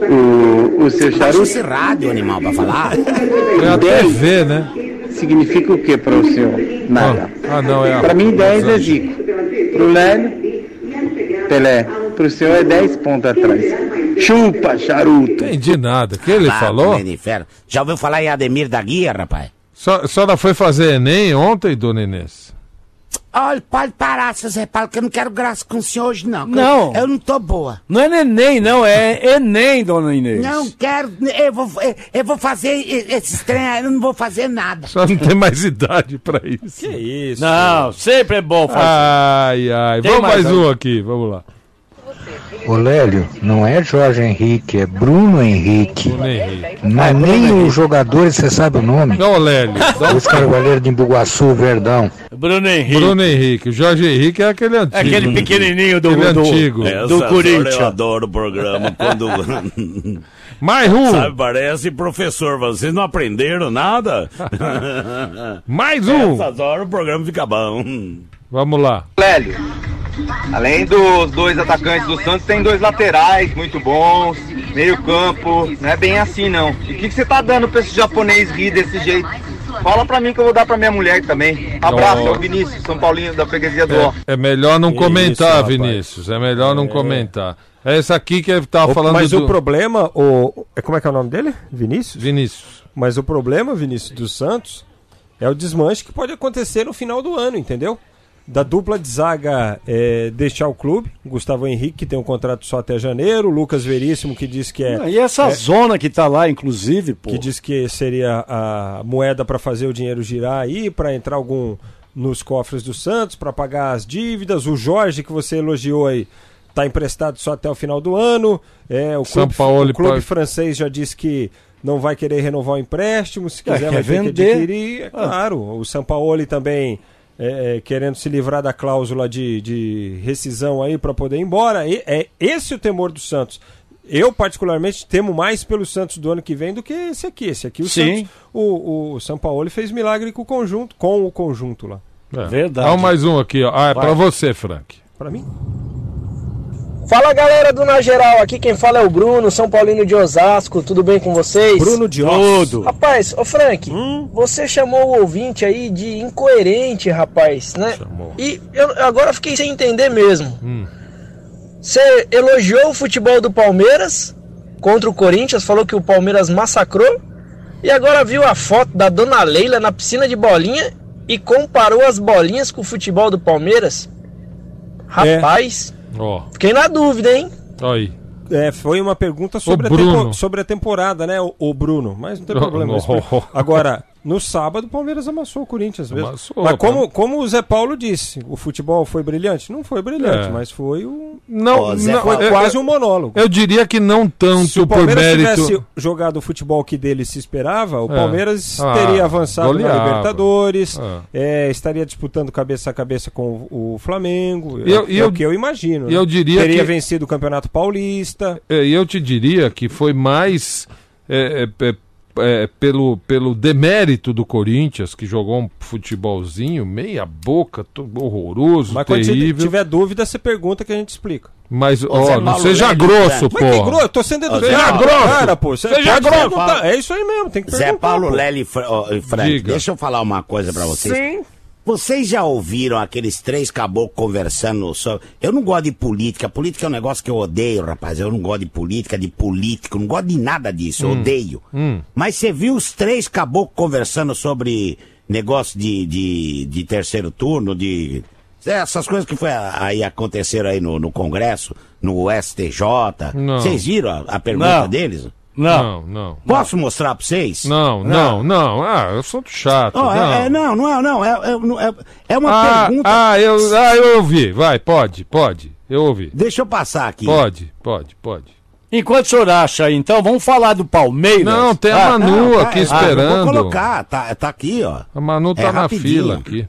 o, o seu charuto... esse rádio, animal, pra falar. É a TV, né? Significa o que para o senhor? Nada. Ah, não, é. Para mim, 10 é Zico. Pro Lélio, Pelé. Pro senhor é 10 pontos atrás. Chupa, charuto. Entendi nada. O que ele Ah, falou? Já ouviu falar em Ademir da Guia, rapaz? Só, a senhora foi fazer Enem ontem, dona Inês? Olha, pode parar, seu Zé Paulo, que eu não quero graça com o senhor hoje, não. Não. Eu, eu não tô boa. Não é neném, não, é Enem, dona Inês. Não quero, eu vou, eu vou fazer esses trem, aí, eu não vou fazer nada. Só não tem mais idade pra isso. Que isso? Não, sempre é bom fazer. Ai, ai. Tem Vamos mais, mais um aqui, vamos lá. Ô Lélio, não é Jorge Henrique, é Bruno Henrique. Bruno Henrique. Não é nem os jogadores, você sabe o nome? Não, Lélio. Os carvalheiros de Imbuguaçu, Verdão. Bruno Henrique. Bruno Henrique. Jorge Henrique é aquele antigo. Aquele pequenininho do, Aquele do, antigo. do Corinthians. Eu adoro o programa quando. Mais um. Sabe, parece professor. Vocês não aprenderam nada? Mais um. Essas horas o programa fica bom. Vamos lá. Lélio, além dos dois atacantes do Santos, tem dois laterais muito bons, meio campo, não é bem assim não. E o que, que você tá dando pra esse japonês rir desse jeito? Fala pra mim que eu vou dar pra minha mulher também. Abraço, é o Vinícius, São Paulinho da freguesia do Ó. É, é melhor não Isso, comentar, rapaz. Vinícius. É melhor não comentar. É esse aqui que ele tava O- falando Mas do... o problema, o, é como é que é o nome dele? Vinícius? Vinícius. Mas o problema, Vinícius dos Santos, é o desmanche que pode acontecer no final do ano, entendeu? Da dupla de zaga é, deixar o clube, Gustavo Henrique, que tem um contrato só até janeiro, Lucas Veríssimo, que diz que é. E essa é- zona que tá lá, inclusive, pô. que diz que seria a moeda para fazer o dinheiro girar aí, para entrar algum nos cofres do Santos, para pagar as dívidas. O Jorge, que você elogiou aí, tá emprestado só até o final do ano. É, o São clube, Paulo o clube pode- francês já disse que não vai querer renovar o empréstimo, se É, quiser quer vai ter vender. que adquirir. É Ah. claro, o São Paulo também é, é, querendo se livrar da cláusula de, de rescisão aí para poder ir embora. E, é esse o temor do Santos. Eu, particularmente, temo mais pelo Santos do ano que vem do que esse aqui. Esse aqui, o Sim. Santos, o, o São Paulo fez milagre com o conjunto, com o conjunto lá. É. Verdade. Dá mais um aqui, ó. Ah, é Vai. pra você, Frank. Para mim. Fala galera do Na Geral, aqui quem fala é o Bruno, São Paulino de Osasco, tudo bem com vocês? Bruno de Tudo. Rapaz, ô Frank, Hum? você chamou o ouvinte aí de incoerente, rapaz, né? Chamou. E eu agora fiquei sem entender mesmo. Hum. Você elogiou o futebol do Palmeiras contra o Corinthians, falou que o Palmeiras massacrou e agora viu a foto da dona Leila na piscina de bolinha e comparou as bolinhas com o futebol do Palmeiras. Rapaz, Ó, fiquei na dúvida, hein? aí. É, foi uma pergunta sobre, a, tempo- sobre a temporada, né, o, o Bruno? Mas não tem Oh, problema. oh, oh. Agora, no sábado, o Palmeiras amassou o Corinthians mesmo. Amassou, mas como, tá. como o Zé Paulo disse, o futebol foi brilhante? Não foi brilhante, É. mas foi um. Não, não, foi eu- quase eu- um monólogo. Eu diria que não tanto Se o por Palmeiras mérito. tivesse jogado o futebol que dele se esperava, o É. Palmeiras Ah, teria avançado goleava. na Libertadores, Ah. é, estaria disputando cabeça a cabeça com o, Flamengo. E eu- é, é eu- o que eu imagino. eu né? diria teria que- vencido o Campeonato Paulista. É, E eu te diria que foi mais é, é, é, é, pelo, pelo demérito do Corinthians, que jogou um futebolzinho meia boca, horroroso, Mas quando terrível. tiver dúvida, você pergunta que a gente explica. Mas, Zé ó, não Paulo seja grosso, pô. Mas que grosso, eu tô sendo educado. Zé Paulo- Cara, pô, Seja grosso. É isso aí mesmo, tem que perguntar. Zé Paulo pô. Lely Frank, Diga. deixa eu falar uma coisa pra vocês. Sim. Vocês já ouviram aqueles três caboclos conversando sobre. Eu não gosto de política. Política é um negócio que eu odeio, rapaz. Eu não gosto de política, de político. Não gosto de nada disso. Eu odeio. Hum. Mas você viu os três caboclos conversando sobre negócio de, de, de terceiro turno, de. Essas coisas que foi aí aconteceram aí no, no Congresso, no STJ. Vocês viram a, a pergunta Não. deles? Não. Não, não. Posso mostrar pra vocês? Não, não, não. Ah, eu sou chato. Ó, não. é- é- não, não é, não. É, é, é- é uma ah, pergunta. ah, eu, ah, eu ouvi. Vai, pode, pode. Eu ouvi. Deixa eu passar aqui. Pode, pode, pode. Enquanto o senhor acha aí, então, vamos falar do Palmeiras. Não, tem Ah, a Manu Não, aqui é, esperando. Vou colocar, tá, tá aqui, ó. A Manu tá É na rapidinho. fila aqui.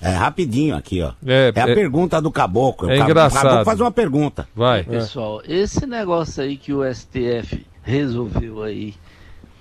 É rapidinho aqui, ó. É, É, a é- pergunta do caboclo. é o engraçado. O caboclo faz uma pergunta. Vai. Pessoal, esse negócio aí que o STF resolveu aí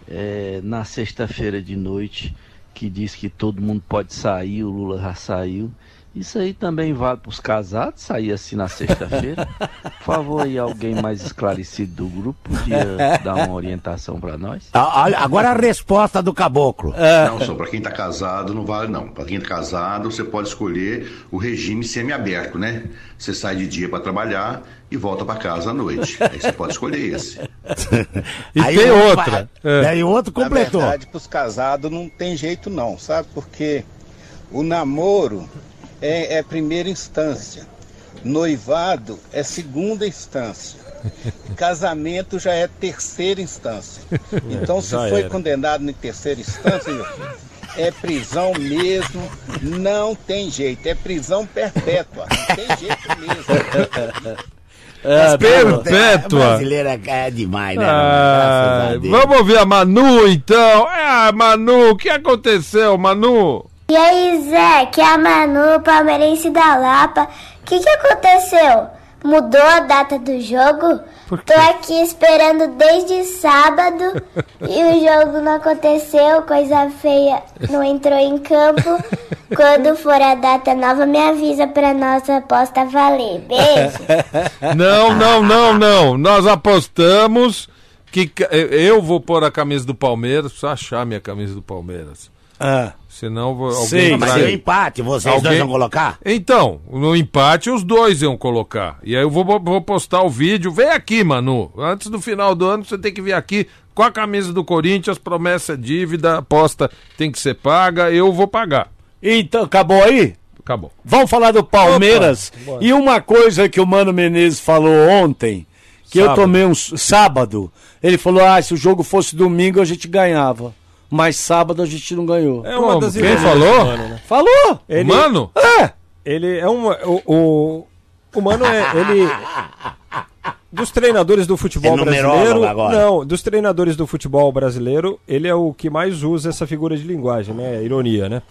é, na sexta-feira de noite, que diz que todo mundo pode sair, o Lula já saiu. Isso aí também vale para os casados sair assim na sexta-feira? Por favor, aí alguém mais esclarecido do grupo podia dar uma orientação para nós? Ah, Agora a resposta do caboclo. Não, só para quem está casado não vale não. Para quem está casado, você pode escolher o regime semiaberto, né? Você sai de dia para trabalhar e volta para casa à noite. Aí você pode escolher esse. E Aí tem o outro outra. É. Aí o outro completou. Na verdade, para os casados não tem jeito não, sabe? Porque o namoro é, é primeira instância, noivado é segunda instância, casamento já é terceira instância. Então, se já foi era. condenado em terceira instância, meu filho, é prisão mesmo, não tem jeito, é prisão perpétua, não tem jeito mesmo. É, Perpétua. Brasileira é demais, né? Ah, vamos ouvir a Manu então. Ah, Manu, o que aconteceu, Manu? E aí, Zé, que é a Manu, palmeirense da Lapa. O que, que aconteceu? Mudou a data do jogo? Tô aqui esperando desde sábado e o jogo não aconteceu, coisa feia não entrou em campo. Quando for a data nova, me avisa pra nossa aposta valer. Beijo. Não, não, não, não. Nós apostamos que eu vou pôr a camisa do Palmeiras, preciso achar minha camisa do Palmeiras. Ah. Senão alguém Sim, Mas trai- deu empate, vocês dois vão colocar? Então, no empate os dois iam colocar. E aí eu vou, vou postar o vídeo. Vem aqui, Manu. Antes do final do ano você tem que vir aqui com a camisa do Corinthians, promessa dívida, aposta tem que ser paga, eu vou pagar. Então, acabou aí? Acabou. Vamos falar do Palmeiras. Opa, e uma coisa que o Mano Menezes falou ontem, que eu Sábado. tomei um sábado, ele falou: ah, se o jogo fosse domingo a gente ganhava. Mas sábado a gente não ganhou. É uma Como? das Quem falou? né? Falou! Ele- Mano? É! Ele é um. O, o, o Mano é. Ele. Dos treinadores do futebol É brasileiro. agora. Não, dos treinadores do futebol brasileiro, ele é o que mais usa essa figura de linguagem, né? Ironia, né?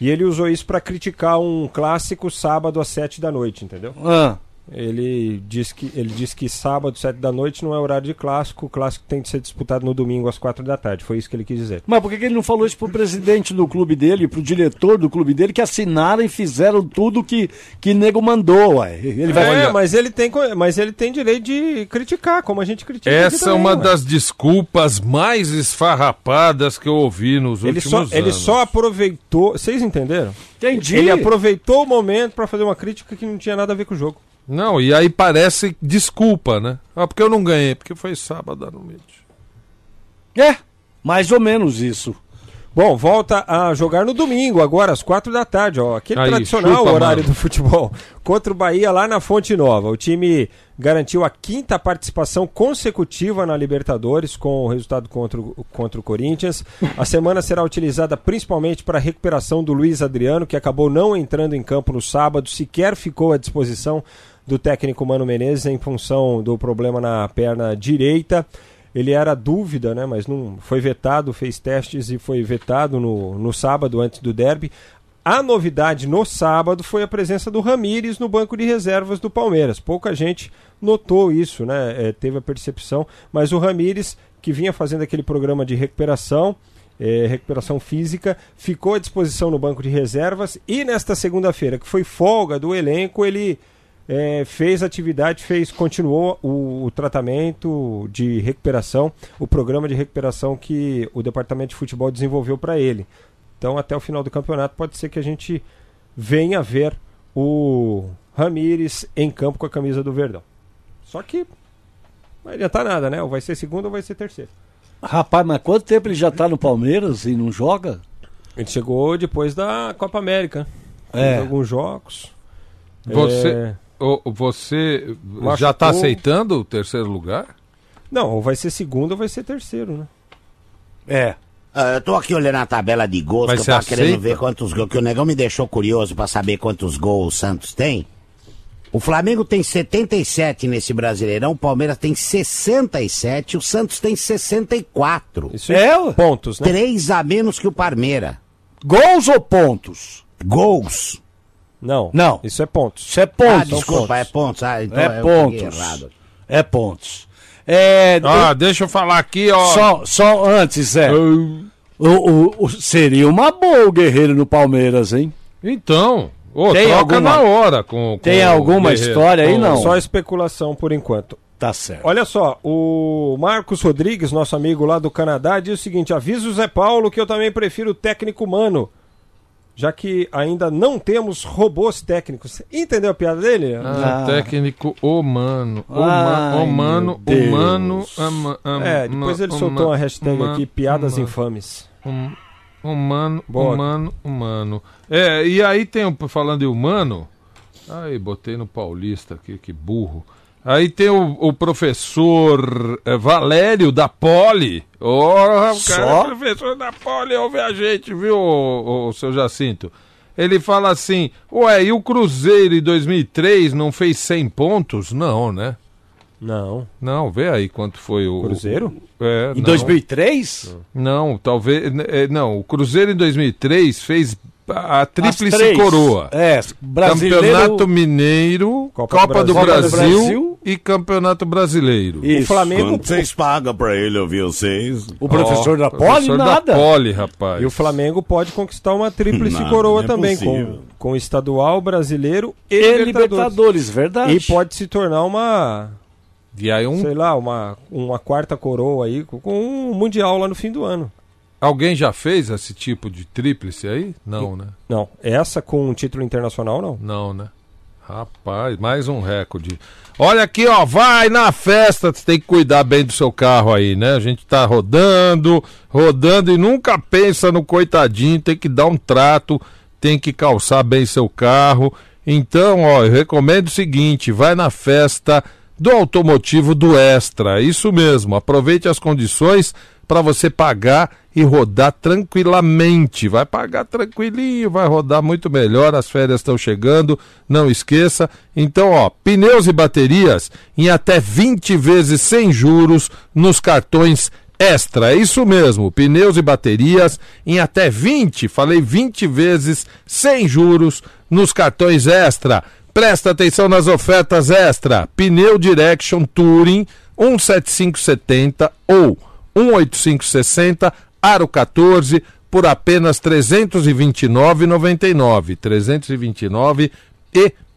E ele usou isso pra criticar um clássico sábado às sete da noite, entendeu? Ah. Ele diz que ele diz que sábado, sete da noite, não é horário de clássico. O clássico tem que ser disputado no domingo às quatro da tarde. Foi isso que ele quis dizer. Mas por que ele não falou isso pro presidente do clube dele, pro diretor do clube dele, que assinaram e fizeram tudo que, que nego mandou, ué? Ele vai É, mas ele tem, mas ele tem direito de criticar, como a gente critica. Essa é também, uma ué. das desculpas mais esfarrapadas que eu ouvi nos Ele últimos só, anos. ele só aproveitou. Vocês entenderam? Entendi. Ele aproveitou o momento pra fazer uma crítica que não tinha nada a ver com o jogo. Não, e aí parece desculpa, né? Ah, porque eu não ganhei, porque foi sábado à noite. É, mais ou menos isso. Bom, volta a jogar no domingo, agora às quatro da tarde, ó. Aquele Aí, tradicional chupa, horário mano. do futebol. Contra o Bahia lá na Fonte Nova. O time garantiu a quinta participação consecutiva na Libertadores com o resultado contra o, contra o Corinthians. A semana será utilizada principalmente para a recuperação do Luiz Adriano, que acabou não entrando em campo no sábado, sequer ficou à disposição do técnico Mano Menezes em função do problema na perna direita. Ele era dúvida, né, mas não foi vetado, fez testes e foi vetado no, no sábado antes do derby. A novidade no sábado foi a presença do Ramires no banco de reservas do Palmeiras. Pouca gente notou isso, né? é, teve a percepção, mas o Ramires, que vinha fazendo aquele programa de recuperação, é, recuperação física, ficou à disposição no banco de reservas e nesta segunda-feira, que foi folga do elenco, ele é, fez atividade, fez, continuou o, o tratamento de recuperação, o programa de recuperação que o departamento de futebol desenvolveu para ele. Então, até o final do campeonato, pode ser que a gente venha ver o Ramires em campo com a camisa do Verdão. Só que não vai adiantar nada, né? Ou vai ser segundo ou vai ser terceiro. Rapaz, mas quanto tempo ele já tá no Palmeiras e não joga? Ele chegou depois da Copa América. É. alguns jogos. Você, É, você Machucou. já está aceitando o terceiro lugar? Não, ou vai ser segundo ou vai ser terceiro, né? É. Ah, eu tô aqui olhando a tabela de gols, Mas que eu tava você querendo aceita? ver quantos gols, que o negão me deixou curioso pra saber quantos gols o Santos tem. O Flamengo tem 77 nesse Brasileirão, o Palmeiras tem 67, o Santos tem 64. Isso É, em pontos, né? Três a menos que o Parmeira. Gols ou pontos? Gols. Não. Não. Isso é pontos. Isso é Ah, pontos. desculpa, é pontos. Ah, então é eu pontos. É pontos. É, Ah, deixa eu falar aqui, ó. só, só antes, Zé. O, o- o- seria uma boa o Guerreiro no Palmeiras, hein? Então, ô, Tem troca alguma- na hora com, com Tem alguma história aí, não? Só especulação por enquanto. Tá certo. Olha só, o Marcos Rodrigues, nosso amigo lá do Canadá, diz o seguinte: avisa o Zé Paulo que eu também prefiro o técnico humano, já que ainda não temos robôs técnicos. Entendeu a piada dele? Ah, Ah. técnico humano. Ai, Humano, humano, humano. ama- ama- É, depois ele uma- soltou uma hashtag uma- aqui, piadas uma- infames. hum- humano, Boa. humano, humano. É, e aí tem, um- falando de humano. Aí, botei no paulista aqui, que burro. Aí tem o, o professor eh, Valério da Poli. Oh, o cara Só? é professor da Poli, ouve a gente, viu, o, o seu Jacinto? Ele fala assim: Ué, e o Cruzeiro em 2003 não fez 100 pontos? Não, né? Não. Não, vê aí quanto foi o. Cruzeiro? É, Em não. 2003? Não, talvez. eh, Não, o Cruzeiro em 2003 fez a tríplice coroa. É, brasileiro. Campeonato Mineiro, Copa Copa, do do, Brasil. Do Brasil. e Campeonato Brasileiro. Isso. O Flamengo. Quanto vocês pagam pra ele ouvir vocês? O professor Ó, da Poli, professor nada. da Poli, rapaz. E o Flamengo pode conquistar uma tríplice Nada, coroa é também, com, possível. com estadual, brasileiro e, E Libertadores. Libertadores, verdade. E pode se tornar uma, E aí um, sei lá, uma, uma quarta coroa aí, com, com um mundial lá no fim do ano. Alguém já fez esse tipo de tríplice aí? Não, né? Não, essa com um título internacional não. Não, né? Rapaz, mais um recorde. Olha aqui, ó, vai na festa, você tem que cuidar bem do seu carro aí, né? A gente tá rodando, rodando e nunca pensa no coitadinho, tem que dar um trato, tem que calçar bem seu carro. Então, ó, eu recomendo o seguinte, vai na festa do automotivo do Extra. Isso mesmo, aproveite as condições para você pagar e rodar tranquilamente. Vai pagar tranquilinho, vai rodar muito melhor. As férias estão chegando, não esqueça. Então, ó, pneus e baterias em até 20 vezes sem juros nos cartões Extra. É isso mesmo, pneus e baterias em até 20, falei 20 vezes sem juros nos cartões Extra. Presta atenção nas ofertas Extra. Pneu Direction Touring 17570 ou 18560 Aro 14 por apenas R$ 329,99.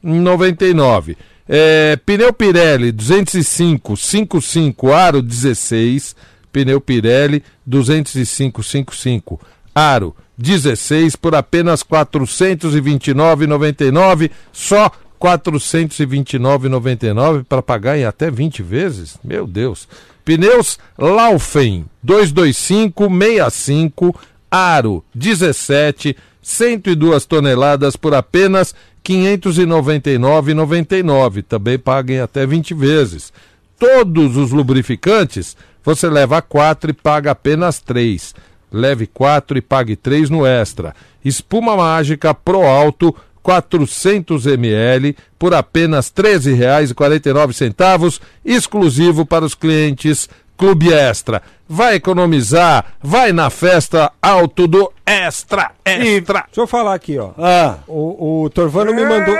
329,99. É, pneu Pirelli 205 55 Aro 16. Pneu Pirelli 205 55 Aro 16 por apenas R$ 429,99 só 429,99 para pagar em até 20 vezes? Meu Deus. Pneus Laufen 225 65 Aro 17 102 toneladas por apenas R$ 599,99. Também paguem até 20 vezes. Todos os lubrificantes você leva 4 e paga apenas 3. Leve 4 e pague 3 no extra. Espuma mágica Pro Alto 400 ml por apenas R$ 13,49, exclusivo para os clientes Clube Extra. Vai economizar, vai na festa alto do Extra, Extra. Deixa eu falar aqui, ó. Ah. O, o Torvano me mandou.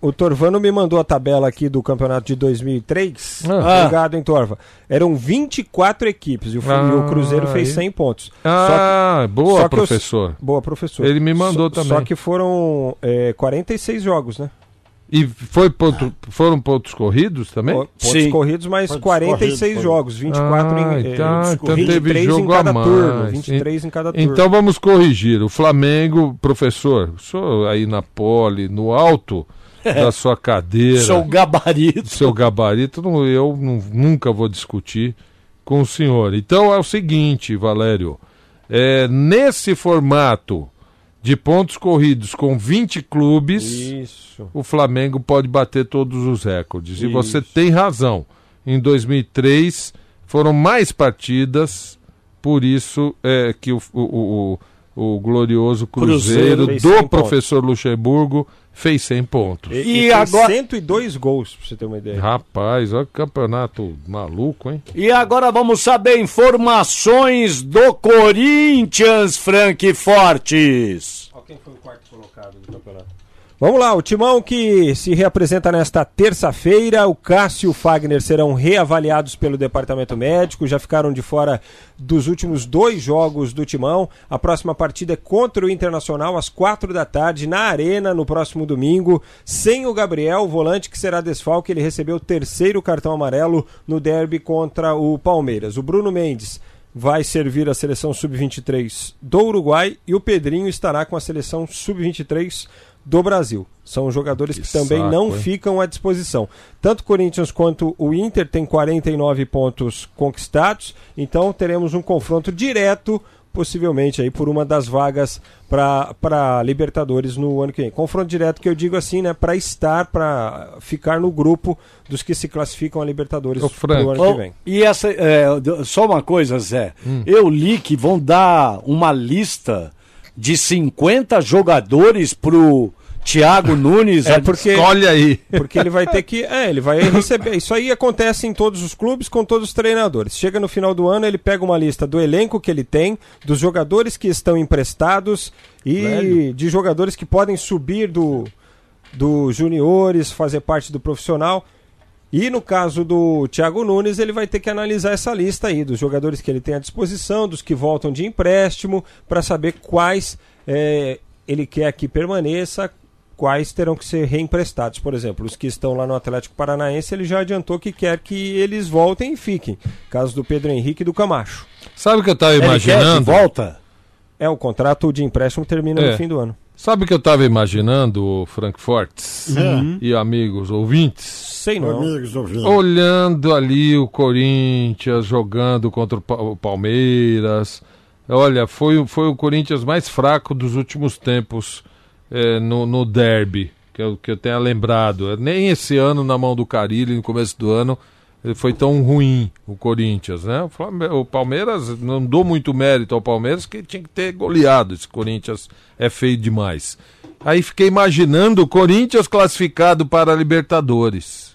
O Torvano me mandou a tabela aqui do campeonato de 2003. Ah. Obrigado, hein, Torva? Eram 24 equipes e o, e o Cruzeiro fez aí. 100 pontos. Ah, boa, que os- professor. boa, professor. Ele me mandou Só- também. Só que foram é, 46 jogos, né? E foi ponto, foram pontos corridos também? Po- Pontos corridos, mas Pontos 46 corridos, jogos, 24 ah, em, eh, então, então 23 teve em jogo cada a mais. turno, 23 em cada turno. Então vamos corrigir. O Flamengo, professor, o senhor aí na pole, no alto da sua cadeira. Seu gabarito. Seu gabarito, não- eu não- nunca vou discutir com o senhor. Então é o seguinte, Valério. é, nesse formato de pontos corridos com 20 clubes, Isso. o Flamengo pode bater todos os recordes. E você Isso. tem razão. Em 2003 foram mais partidas, por isso é que o, o, o, o glorioso Cruzeiro, Cruzeiro do 100 professor Luxemburgo fez 100 pontos. E, E e agora- 102 gols, pra você ter uma ideia. Rapaz, olha que campeonato maluco, hein? E agora vamos saber informações do Corinthians, Frank Fortes. Quem foi o quarto colocado do campeonato? Vamos lá, o timão que se reapresenta nesta terça-feira, o Cássio e o Fagner serão reavaliados pelo departamento médico, já ficaram de fora dos últimos dois jogos do timão. A próxima partida é contra o Internacional às quatro da tarde na Arena no próximo domingo, sem o Gabriel, o volante que será desfalque, ele recebeu o terceiro cartão amarelo no derby contra o Palmeiras. O Bruno Mendes vai servir a seleção sub-23 do Uruguai e o Pedrinho estará com a seleção sub-23 do Brasil. São jogadores que, Que também saco, não hein? ficam à disposição. Tanto o Corinthians quanto o Inter têm 49 pontos conquistados, então teremos um confronto direto, possivelmente aí por uma das vagas para Libertadores no ano que vem. Confronto direto que eu digo assim, né, para estar, para ficar no grupo dos que se classificam a Libertadores no ano Oh, que vem. e essa, é, só uma coisa, Zé. Hum. Eu li que vão dar uma lista de 50 jogadores pro Thiago Nunes. É porque Escolhe aí. Porque ele vai ter que. É, ele vai receber. Isso aí acontece em todos os clubes com todos os treinadores. Chega no final do ano, ele pega uma lista do elenco que ele tem, dos jogadores que estão emprestados e Velho. de jogadores que podem subir do, do juniores, fazer parte do profissional. E no caso do Thiago Nunes, ele vai ter que analisar essa lista aí, dos jogadores que ele tem à disposição, dos que voltam de empréstimo, para saber quais é, ele quer que permaneça, quais terão que ser reemprestados. Por exemplo, os que estão lá no Atlético Paranaense, ele já adiantou que quer que eles voltem e fiquem. Caso do Pedro Henrique e do Camacho. Sabe o que eu tava Ele quer de imaginando? volta? É, o contrato de empréstimo termina É. no fim do ano. Sabe o que eu tava imaginando, Frank Fortes Hum. e amigos ouvintes? Sei não. Amigos ouvintes. Olhando ali o Corinthians jogando contra o Pa- o Palmeiras. Olha, foi, foi o Corinthians mais fraco dos últimos tempos eh, no, no derby, que eu, que eu tenha lembrado. Nem esse ano, na mão do Carilli, no começo do ano, foi tão ruim o Corinthians, né? O, Palmeiras, não dou muito mérito ao Palmeiras, que tinha que ter goleado. Esse Corinthians é feio demais. Aí fiquei imaginando o Corinthians classificado para a Libertadores.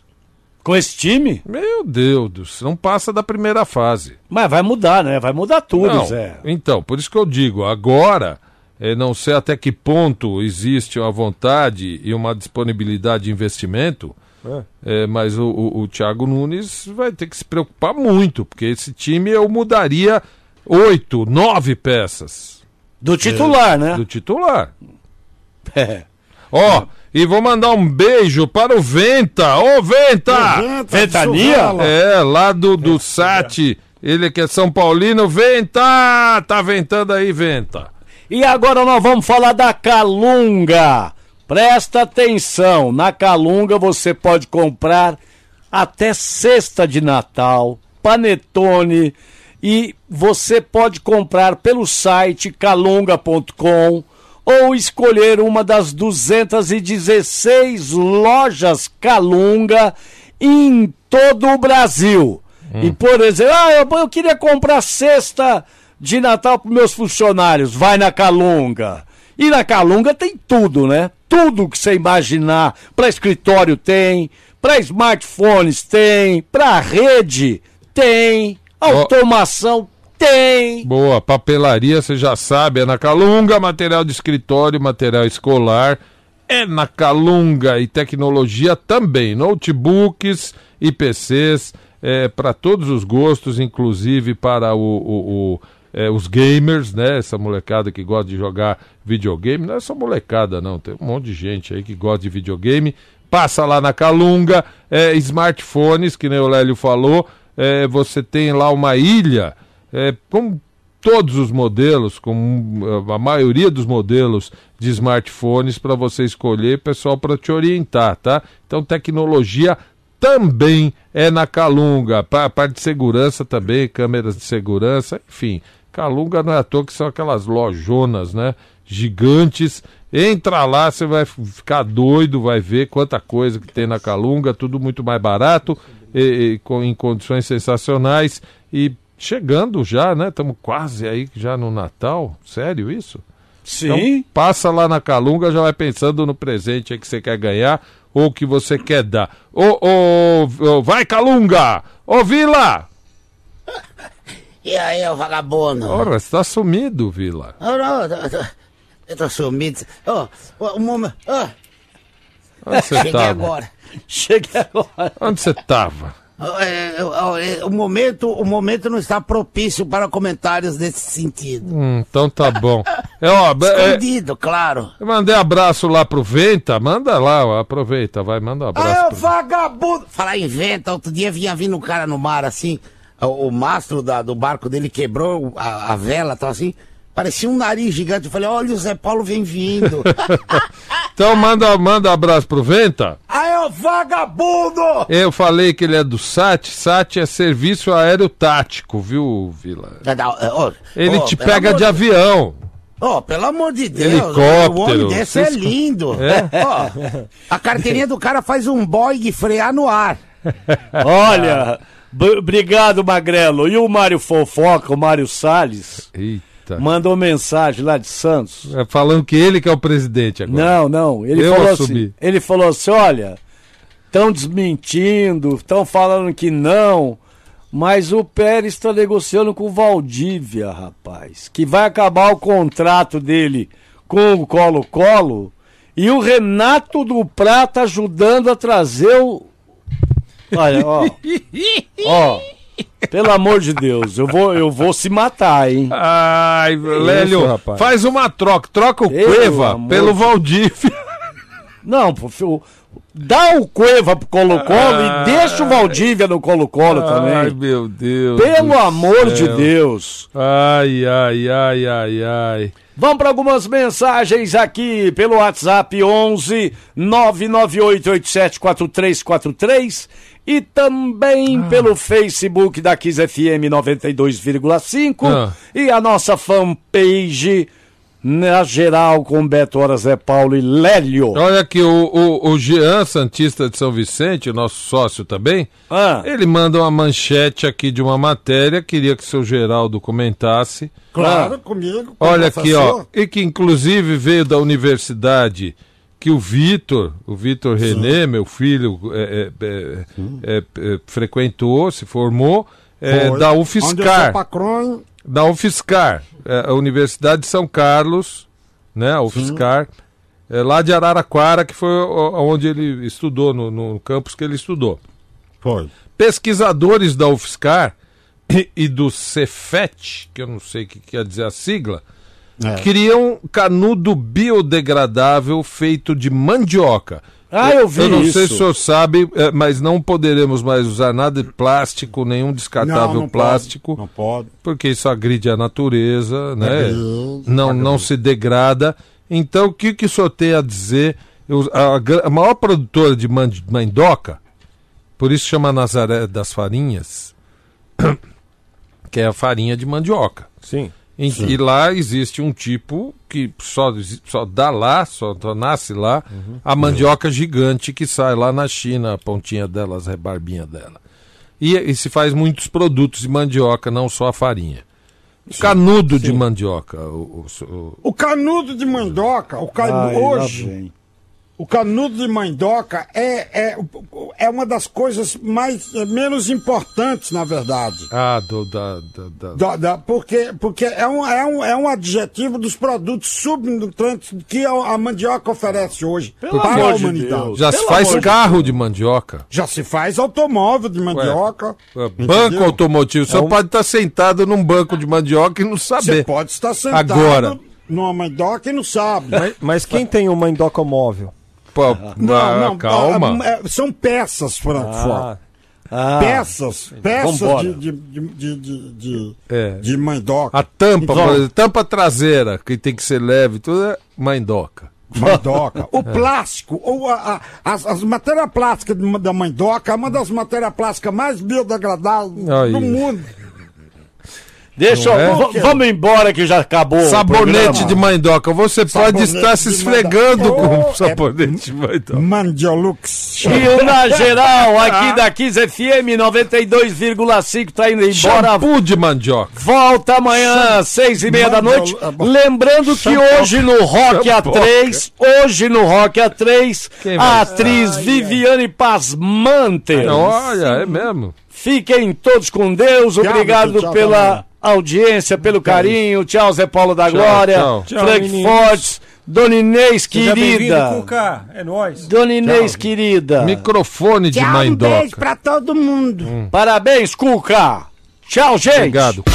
Com esse time? Meu Deus, do céu, não passa da primeira fase. Mas vai mudar, né? Vai mudar tudo, Não, Zé. Então, por isso que eu digo, agora, eh, não sei até que ponto existe uma vontade e uma disponibilidade de investimento, É. eh, mas o, o, o Thiago Nunes vai ter que se preocupar muito, porque esse time eu mudaria oito, nove peças. Do titular, né? Do titular. É. Ó, e vou mandar um beijo para o Venta. Ô, Venta! Ventania? É, lá do, do SAT. Ele que é São Paulino. Venta! Tá ventando aí, Venta. E agora nós vamos falar da Calunga. Presta atenção, na Calunga você pode comprar até cesta de Natal, panetone e você pode comprar pelo site calunga.com ou escolher uma das 216 lojas Calunga em todo o Brasil. E, por exemplo, ah, eu, eu queria comprar cesta de Natal para meus funcionários. Vai na Calunga. E na Calunga tem tudo, né? Tudo que você imaginar. Para escritório tem, para smartphones tem, para rede tem, automação tem. Boa, papelaria, você já sabe, é na Calunga, material de escritório, material escolar, é na Calunga e tecnologia também, notebooks e PCs, é, para todos os gostos, inclusive para o, o- o, é, os gamers, né? Essa molecada que gosta de jogar videogame, não é só molecada não, tem um monte de gente aí que gosta de videogame, passa lá na Calunga, é, smartphones, que nem o Lélio falou, é, você tem lá uma ilha. É, com todos os modelos, com a maioria dos modelos de smartphones para você escolher, pessoal, para te orientar, tá? Então, tecnologia também é na Calunga, pa- parte de segurança também, câmeras de segurança, enfim. Calunga não é à toa que são aquelas lojonas, né? Gigantes. Entra lá, você vai ficar doido, vai ver quanta coisa que tem na Calunga, tudo muito mais barato, e, e com, em condições sensacionais. E chegando já, né? Estamos quase aí já no Natal. Sério isso? Sim. Então, passa lá na Calunga, já vai pensando no presente aí que você quer ganhar ou que você quer dar. Ô, ô, ô, vai Calunga! Ô, Vila! E aí, ô vagabundo? Ora, você tá sumido, Vila. Oh, não, eu tô, eu tô sumido. Ô, ô, um momento. Ô, Onde você cheguei tava? agora. Cheguei agora. Onde você tava? Ó, é, ó, é, o, momento, o momento não está propício para comentários nesse sentido. Hum, então tá bom. É, ó, é, Escondido, claro. eu mandei abraço lá pro Venta, manda lá, ó, aproveita, vai, manda um abraço. Ah, pro- vagabundo! Falar em vento, outro dia vinha vindo um cara no mar assim, o, o mastro da- do barco dele quebrou a, a vela, tal assim, parecia um nariz gigante. Eu falei, olha, o Zé Paulo vem vindo. Então manda, manda abraço pro Venta. Aí, ô vagabundo! Eu falei que ele é do SAT, SAT é Serviço Aéreo Tático, viu, Vila? Ô, Ele te pega de avião. Ô, pelo amor de Deus, Helicóptero, o homem desse é lindo. É? Ó, a carteirinha do cara faz um Boeing frear no ar. Olha, obrigado, Magrelo. E o Mário Fofoca, o Mário Salles, Eita. mandou mensagem lá de Santos. É, falando que ele que é o presidente agora. Não, não. Ele Eu falou assumi. assim. Ele falou assim: olha, estão desmentindo, estão falando que não. Mas o Pérez está negociando com o Valdívia, rapaz. Que vai acabar o contrato dele com o Colo-Colo. E o Renato do Prata ajudando a trazer o. Olha, ó. Ó. Pelo amor de Deus, eu vou, eu vou se matar, hein? Ai, Lélio, Isso, rapaz. faz uma troca. Troca o Pelo Cueva pelo de- Valdívia. Não, pô, dá o Cueva pro Colo-Colo Ah. e deixa o Valdívia no Colo-Colo Ai, também. meu Deus. Pelo amor de céu. Deus. Ai, ai, ai, ai, ai. Vamos para algumas mensagens aqui pelo WhatsApp 11 998874343 e também Ah. pelo Facebook da Kiss FM 92,5 Ah. e a nossa fanpage na geral com Beto Hora, Zé Paulo e Lélio. Olha aqui, o, o, o Jean Santista de São Vicente, o nosso sócio também, Ah. ele manda uma manchete aqui de uma matéria, queria que o seu Geraldo comentasse. Claro, comigo. com Olha aqui, ó, e que inclusive veio da universidade que o Vitor, o Vitor René, meu filho, é, é, é, é, é, frequentou, se formou, é, da UFSCar. patrão, Da UFSCar, é, a Universidade de São Carlos, né, a UFSCar, é, lá de Araraquara, que foi onde ele estudou, no, no campus que ele estudou. Foi. Pesquisadores da UFSCar e, e do Cefet, que eu não sei o que quer dizer a sigla, É. criam canudo biodegradável feito de mandioca. Ah, eu vi Eu não sei isso. se o senhor sabe, é, mas não poderemos mais usar nada de plástico, nenhum descartável Não, não plástico. pode, não pode. Porque isso agride a natureza, né? Agride, Não, não se degrada. Então, o que, que o senhor tem a dizer Eu- a, a maior produtora de mandi- mandioca, por isso chama Nazaré das Farinhas, que é a farinha de mandioca. Sim. E, Sim. e lá existe um tipo que só, só dá lá, só, só nasce lá, Uhum. a mandioca gigante que sai lá na China, a pontinha dela, as rebarbinhas dela. E, e se faz muitos produtos de mandioca, não só a farinha. O canudo de mandioca. O, o- o- O canudo de mandioca, o canu... Ai, lá hoje, vem. O canudo de mandioca é, é, é uma das coisas mais é, menos importantes, na verdade. ah, do, da, da, da- Da- da- porque porque é, um, é, um, é um adjetivo dos produtos subnutrantes que a, mandioca oferece hoje Pelo para amor a de humanidade. Deus. Já se faz carro de mandioca. Já se faz automóvel de mandioca. Ué, Banco entendeu? automotivo. Você É um- pode estar sentado num banco de mandioca e não saber. Você pode estar sentado Agora. numa mandioca e não sabe. Mas, mas quem tem um mandioca móvel? Pô, Não, não, calma. ah, é, são peças, Franco. Ah. Ah. peças, peças Vambora. de, de, de, de, de, É. de mandioca. A tampa, Então, exemplo, tampa traseira, que tem que ser leve, tudo é mandoca. Mandoca. O plástico, ou a, a- as, as matérias plásticas da mandoca é uma das matérias plásticas mais biodegradáveis do mundo. Deixa eu. é? Vamos embora que já acabou. Sabonete de mandoca. Você pode Sabonete estar se esfregando com Oh, sabonete de mandoca. Mandiolux. E o Na Geral, aqui da 15 FM 92,5, tá indo embora. Shampoo de mandioca. Volta amanhã, seis e meia da noite. ah, Lembrando que hoje no Rock Shampoo. A3, hoje no Rock A3, Quem a atriz Viviane Pasmanter. Olha, é mesmo. Fiquem todos com Deus. Tchau, Obrigado tchau, pela tchau. audiência, pelo carinho. Tchau, Zé Paulo da Tchau, Glória. tchau. Tchau, Frank. Fortes. Dona Inês, querida. Cuca. É nóis. Dona Inês, querida. Microfone de Tchau, um mandoca. beijo pra todo mundo. Parabéns, Cuca. Tchau, gente. Obrigado.